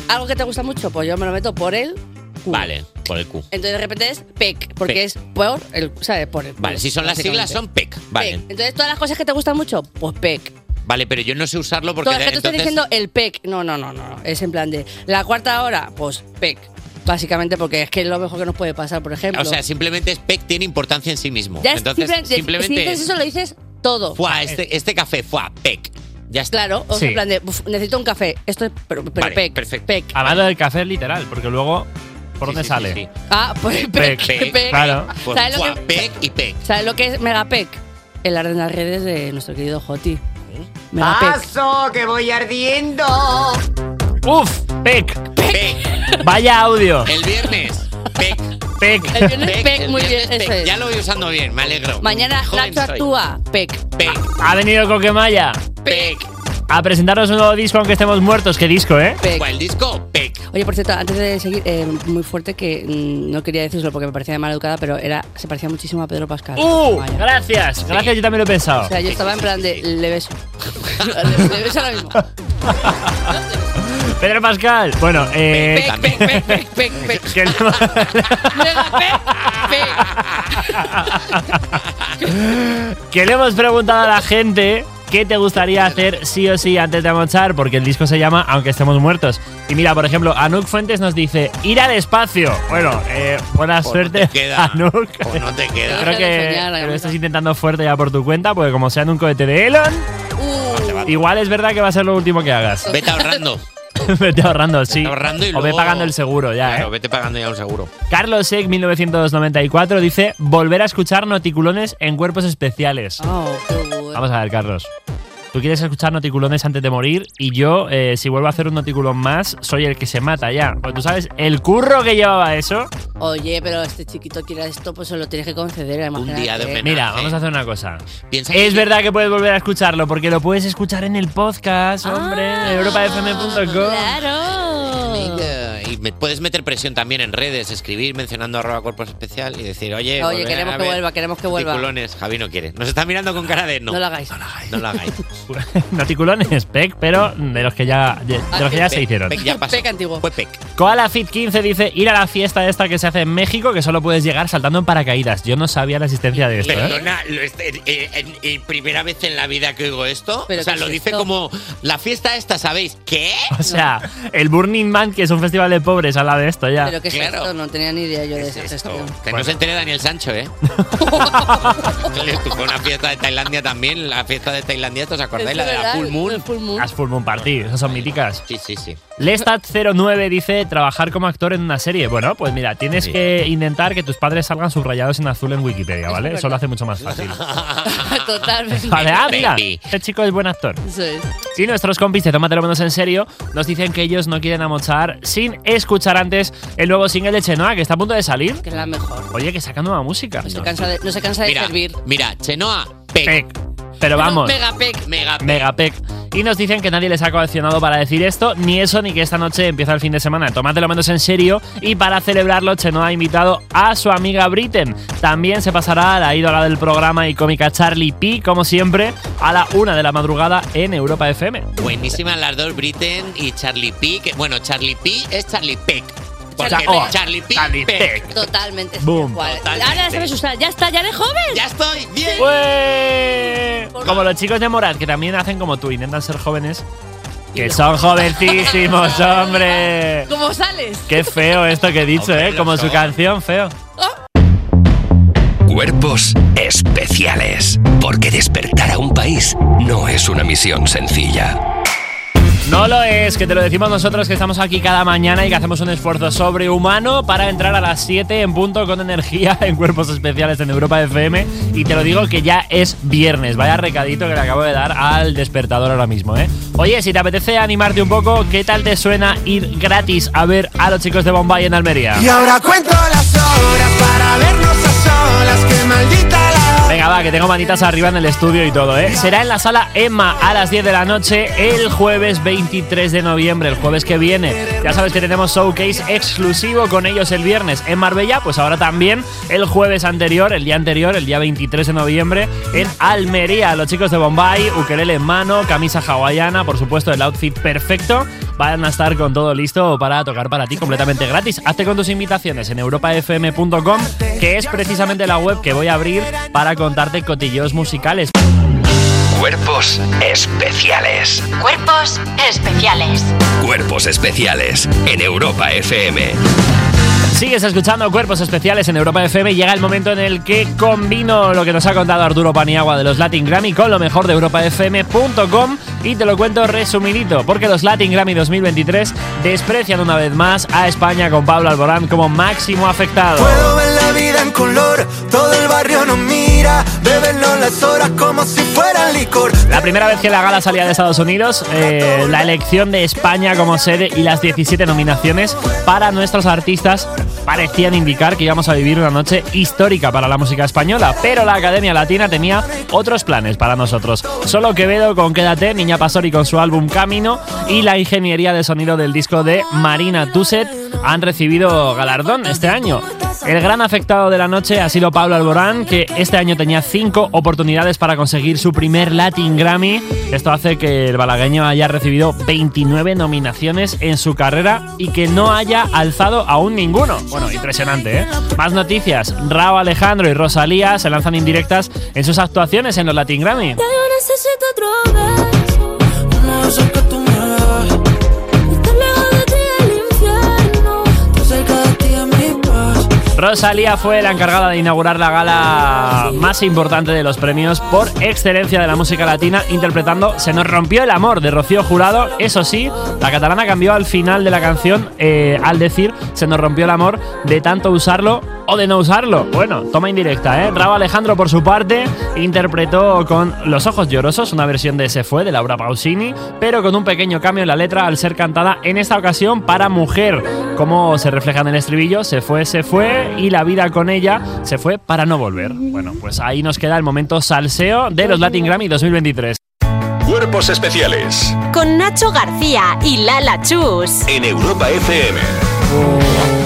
algo que te gusta mucho, pues yo me lo meto por el Q. Vale, por el Q. Entonces, de repente es PEC, porque Pec. es por el. ¿Sabes? Por el Vale, si son las siglas son PEC. Vale. PEC. Entonces, todas las cosas que te gustan mucho, pues PEC. Vale, pero yo no sé usarlo porque Todo de- que tú estás entonces diciendo el PEC. No, no, no, no. Es en plan de la cuarta hora, pues PEC. Básicamente porque es que es lo mejor que nos puede pasar, por ejemplo. o sea, simplemente es PEC tiene importancia en sí mismo. ya es entonces simplemente, simplemente si dices eso, lo dices todo. Fuá, este, este café, fuá, PEC. Ya está. Claro, o sea, Sí. en plan de, "Uf, necesito un café. Esto es, pero, pero Vale, PEC. perfecto. PEC. Hablando del café literal, porque luego, ¿por dónde sale? sí. Ah, (laughs) pues PEC. Pec, PEC. claro. Pues ¿Sabes, lo que, PEC y PEC. ¿Sabes lo que es Megapec? El orden de las redes de nuestro querido Joti. Megapec. ¡Paso, que voy ardiendo! ¡Uf! ¡Pec! PEC. Vaya audio. El viernes, PEC. ¡Pec! El viernes PEC, el muy bien, viernes, eso es. Ya lo voy usando bien, me alegro. Mañana Joven Nacho soy. actúa. PEC. PEC. Ha venido Coquemaya PEC. a presentarnos un nuevo disco aunque estemos muertos. ¿Qué disco, eh? PEC. ¿Cuál disco? PEC. Oye, por cierto, antes de seguir, eh, muy fuerte que mm, no quería decirlo porque me parecía mal educada, pero era se parecía muchísimo a Pedro Pascal. ¡Uh! Vaya. Gracias, gracias, yo también lo he pensado. O sea, yo estaba en plan de le beso. le, (laughs) le beso ahora mismo. Pedro Pascal. Bueno, eh. Pec, pec, pec, pec, pec, pec. que no- (laughs) pec, pec. (laughs) que le hemos preguntado a la gente qué te gustaría hacer sí o sí antes de amochar, porque el disco se llama Aunque estemos muertos. Y mira, por ejemplo, Anuk Fuentes nos dice ir al espacio. Bueno, eh, buena Pues no suerte, te queda. Anuk. O no te queda. (laughs) Creo que, lo estás intentando fuerte ya por tu cuenta, porque como sea en un cohete de Elon, Uh, igual es verdad que va a ser lo último que hagas. (laughs) Vete ahorrando. (laughs) Vete ahorrando, sí. Vete ahorrando y o ve luego- pagando el seguro ya, Claro, ¿eh? vete pagando ya un seguro. Carlos Eck, 1994, dice volver a escuchar noticulones en cuerpos especiales. oh. Vamos a ver, Carlos. Tú quieres escuchar noticulones antes de morir y yo, eh, si vuelvo a hacer un noticulón más, soy el que se mata ya. Pues tú sabes, el curro que llevaba eso. Oye, pero este chiquito quiere esto, pues se lo tienes que conceder. Un día de homenaje. Mira, vamos a hacer una cosa. Piensa Es verdad que puedes volver a escucharlo porque lo puedes escuchar en el podcast, hombre, Ah, en europafm.com. Claro. Venga, Y me puedes meter presión también en redes, escribir mencionando arroba cuerpos especial y decir, oye, Oye, queremos que vuelva, queremos que vuelva. Javi no quiere. Nos está mirando con cara de no. No lo hagáis. No lo hagáis. (laughs) (laughs) Noticulones, PEC, pero de los que ya, de, de los que ya se hicieron. Peca antiguo. Fue PEC. Koala Fit 15 dice ir a la fiesta esta que se hace en México, que solo puedes llegar saltando en paracaídas. Yo no sabía la existencia de esto. ¿eh? Perdona, lo este- eh, eh, eh, primera vez en la vida que oigo esto. ¿Pero o sea, qué lo es dice esto? como la fiesta esta, ¿sabéis? ¿Qué? O sea, el Burning Man, que es un festival de pobres, habla de esto ya. Pero que es esto, no tenía ni idea yo de esa gestión. Que no se entere Daniel Sancho, ¿eh? (laughs) Fue una fiesta de Tailandia también, la fiesta de Tailandia, ¿os acordáis? La de la Full Moon. Las Full Moon Party, esas son míticas. Sí, sí, sí. Lestat09 dice trabajar como actor en una serie. Bueno, pues mira, tienes Sí. que intentar que tus padres salgan subrayados en azul en Wikipedia, ¿vale? Eso lo hace mucho más fácil. (laughs) Totalmente. Vale, ah, mira, este chico es buen actor. Eso es. Y nuestros compis de Tómatelo Menos en Serio nos dicen que ellos no quieren amochar sin escuchar antes el nuevo single de Chenoa, que está a punto de salir. Que es la mejor. Oye, que saca nueva música. No se cansa de, no se cansa de Mira, servir. mira, Chenoa, PEC. Pero vamos. Megapec. Mega Megapec. Y nos dicen que nadie les ha coaccionado para decir esto, ni eso, ni que esta noche empieza el fin de semana. Tómatelo menos en serio. Y para celebrarlo, Chenoa ha invitado a su amiga Britten. También se pasará a la ídola del programa y cómica Charlie P, como siempre, a la una de la madrugada en Europa FM. Buenísimas las dos, Britten y Charlie P. Que, bueno, Charlie P es Charlie Peck. Charlie- oh, Charlie P. Charlie Peck. Totalmente. Boom. Totalmente. Ahora sabes usar. Ya está, ya eres joven. Ya estoy bien. ¡Ué! Como los chicos de Morad, que también hacen como tú, intentan ser jóvenes. Que son jovencísimos, (laughs) hombre. ¿Cómo sales? Qué feo esto que he dicho, Hombre, ¿eh? Como su canción, feo. Cuerpos especiales. Porque despertar a un país no es una misión sencilla. No lo es, que te lo decimos nosotros que estamos aquí cada mañana y que hacemos un esfuerzo sobrehumano para entrar a las 7 en punto con energía (laughs) en cuerpos especiales en Europa FM. Y te lo digo que ya es viernes. Vaya recadito que le acabo de dar al despertador ahora mismo, ¿eh? Oye, si te apetece animarte un poco, ¿qué tal te suena ir gratis a ver a los chicos de Bombay en Almería? Y ahora cuento las horas para vernos a solas, que maldita la Venga, va, que tengo manitas arriba en el estudio y todo, ¿eh? Será en la sala Emma a las 10 de la noche el jueves 23 de noviembre, el jueves que viene. Ya sabes que tenemos showcase exclusivo con ellos el viernes en Marbella, pues ahora también el jueves anterior, el día anterior, el día 23 de noviembre en Almería. Los chicos de Bombay, ukelele en mano, camisa hawaiana, por supuesto el outfit perfecto, van a estar con todo listo para tocar para ti completamente gratis. Hazte con tus invitaciones en europafm.com, que es precisamente la web que voy a abrir para contarte cotilleos musicales. Cuerpos especiales. Cuerpos especiales. Cuerpos especiales en Europa FM. Sigues escuchando Cuerpos Especiales en Europa FM y llega el momento en el que combino lo que nos ha contado Arturo Paniagua de los Latin Grammy con lo mejor de europafm.com y te lo cuento resumidito, porque los Latin Grammy 2023 desprecian una vez más a España con Pablo Alborán como máximo afectado. Puedo ver la vida en color, todo el barrio nos mira, las horas como licor. La primera vez que la gala salía de Estados Unidos, eh, la elección de España como sede y las 17 nominaciones para nuestros artistas parecían indicar que íbamos a vivir una noche histórica para la música española, pero la Academia Latina tenía otros planes para nosotros. Solo Quevedo con Quédate, Niña Pastori con su álbum Camino y la ingeniería de sonido del disco de Marina Tuset han recibido galardón este año. El gran afectado de la noche ha sido Pablo Alborán, que este año tenía cinco oportunidades para conseguir su primer Latin Grammy. Esto hace que el balagueño haya recibido 29 nominaciones en su carrera y que no haya alzado aún ninguno. Bueno, impresionante, ¿eh? Más noticias. Rao Alejandro y Rosalía se lanzan indirectas en sus actuaciones en los Latin Grammy. Rosalía fue la encargada de inaugurar la gala más importante de los premios por excelencia de la música latina, interpretando Se nos rompió el amor de Rocío Jurado. Eso sí, la catalana cambió al final de la canción eh, al decir Se nos rompió el amor de tanto usarlo o de no usarlo. Bueno, toma indirecta, ¿eh? Rabo Alejandro, por su parte, interpretó con Los Ojos Llorosos una versión de Se Fue de Laura Pausini, pero con un pequeño cambio en la letra al ser cantada en esta ocasión para mujer. Como se refleja en el estribillo, se fue, se fue y la vida con ella se fue para no volver. Bueno, pues ahí nos queda el momento salseo de los Latin Grammy 2023. Cuerpos especiales Con Nacho García y Lala Chus. en Europa FM. Y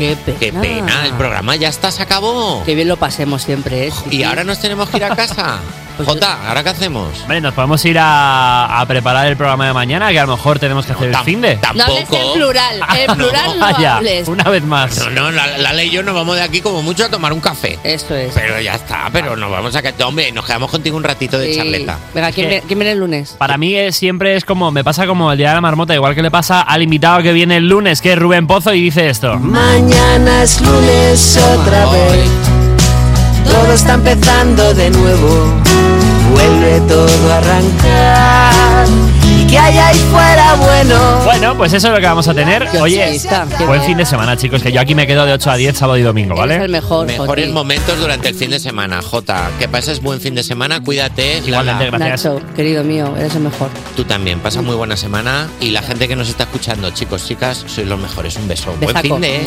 Qué pena. pena. El programa ya está, se acabó. Qué bien lo pasemos siempre, ¿eh? Y ahora nos tenemos que ir a casa. (laughs) Jota, ¿ahora qué hacemos? Hombre, nos podemos ir a, a preparar el programa de mañana, que a lo mejor tenemos que hacer el fin de. No hables en plural. En plural no, Vaya, hables. una vez más. No, no, la, la ley y yo nos vamos de aquí como mucho a tomar un café. Eso es. Pero ya está, pero nos vamos a... que- Hombre, nos quedamos contigo un ratito de Sí. charleta. Venga, ¿quién, viene- quién viene el lunes? Para mí es- siempre es como, me pasa como el día de la marmota, igual que le pasa al invitado que viene el lunes, que es Rubén Pozo, y dice esto. Mañana es lunes otra vez. Todo está empezando de nuevo. Vuelve todo a arrancar. Y que hay ahí fuera bueno. Bueno, pues eso es lo que vamos a tener. Oye, buen fin de semana, chicos, que yo aquí me quedo de 8 a 10 sábado y domingo, ¿vale? Mejores momentos durante el fin de semana, Jota. Que pases buen fin de semana, cuídate. Igualmente, Lala. Nacho, querido mío, eres el mejor. Tú también, pasa muy buena semana. Y la gente que nos está escuchando, chicos, chicas, sois los mejores. Un beso. Buen fin de.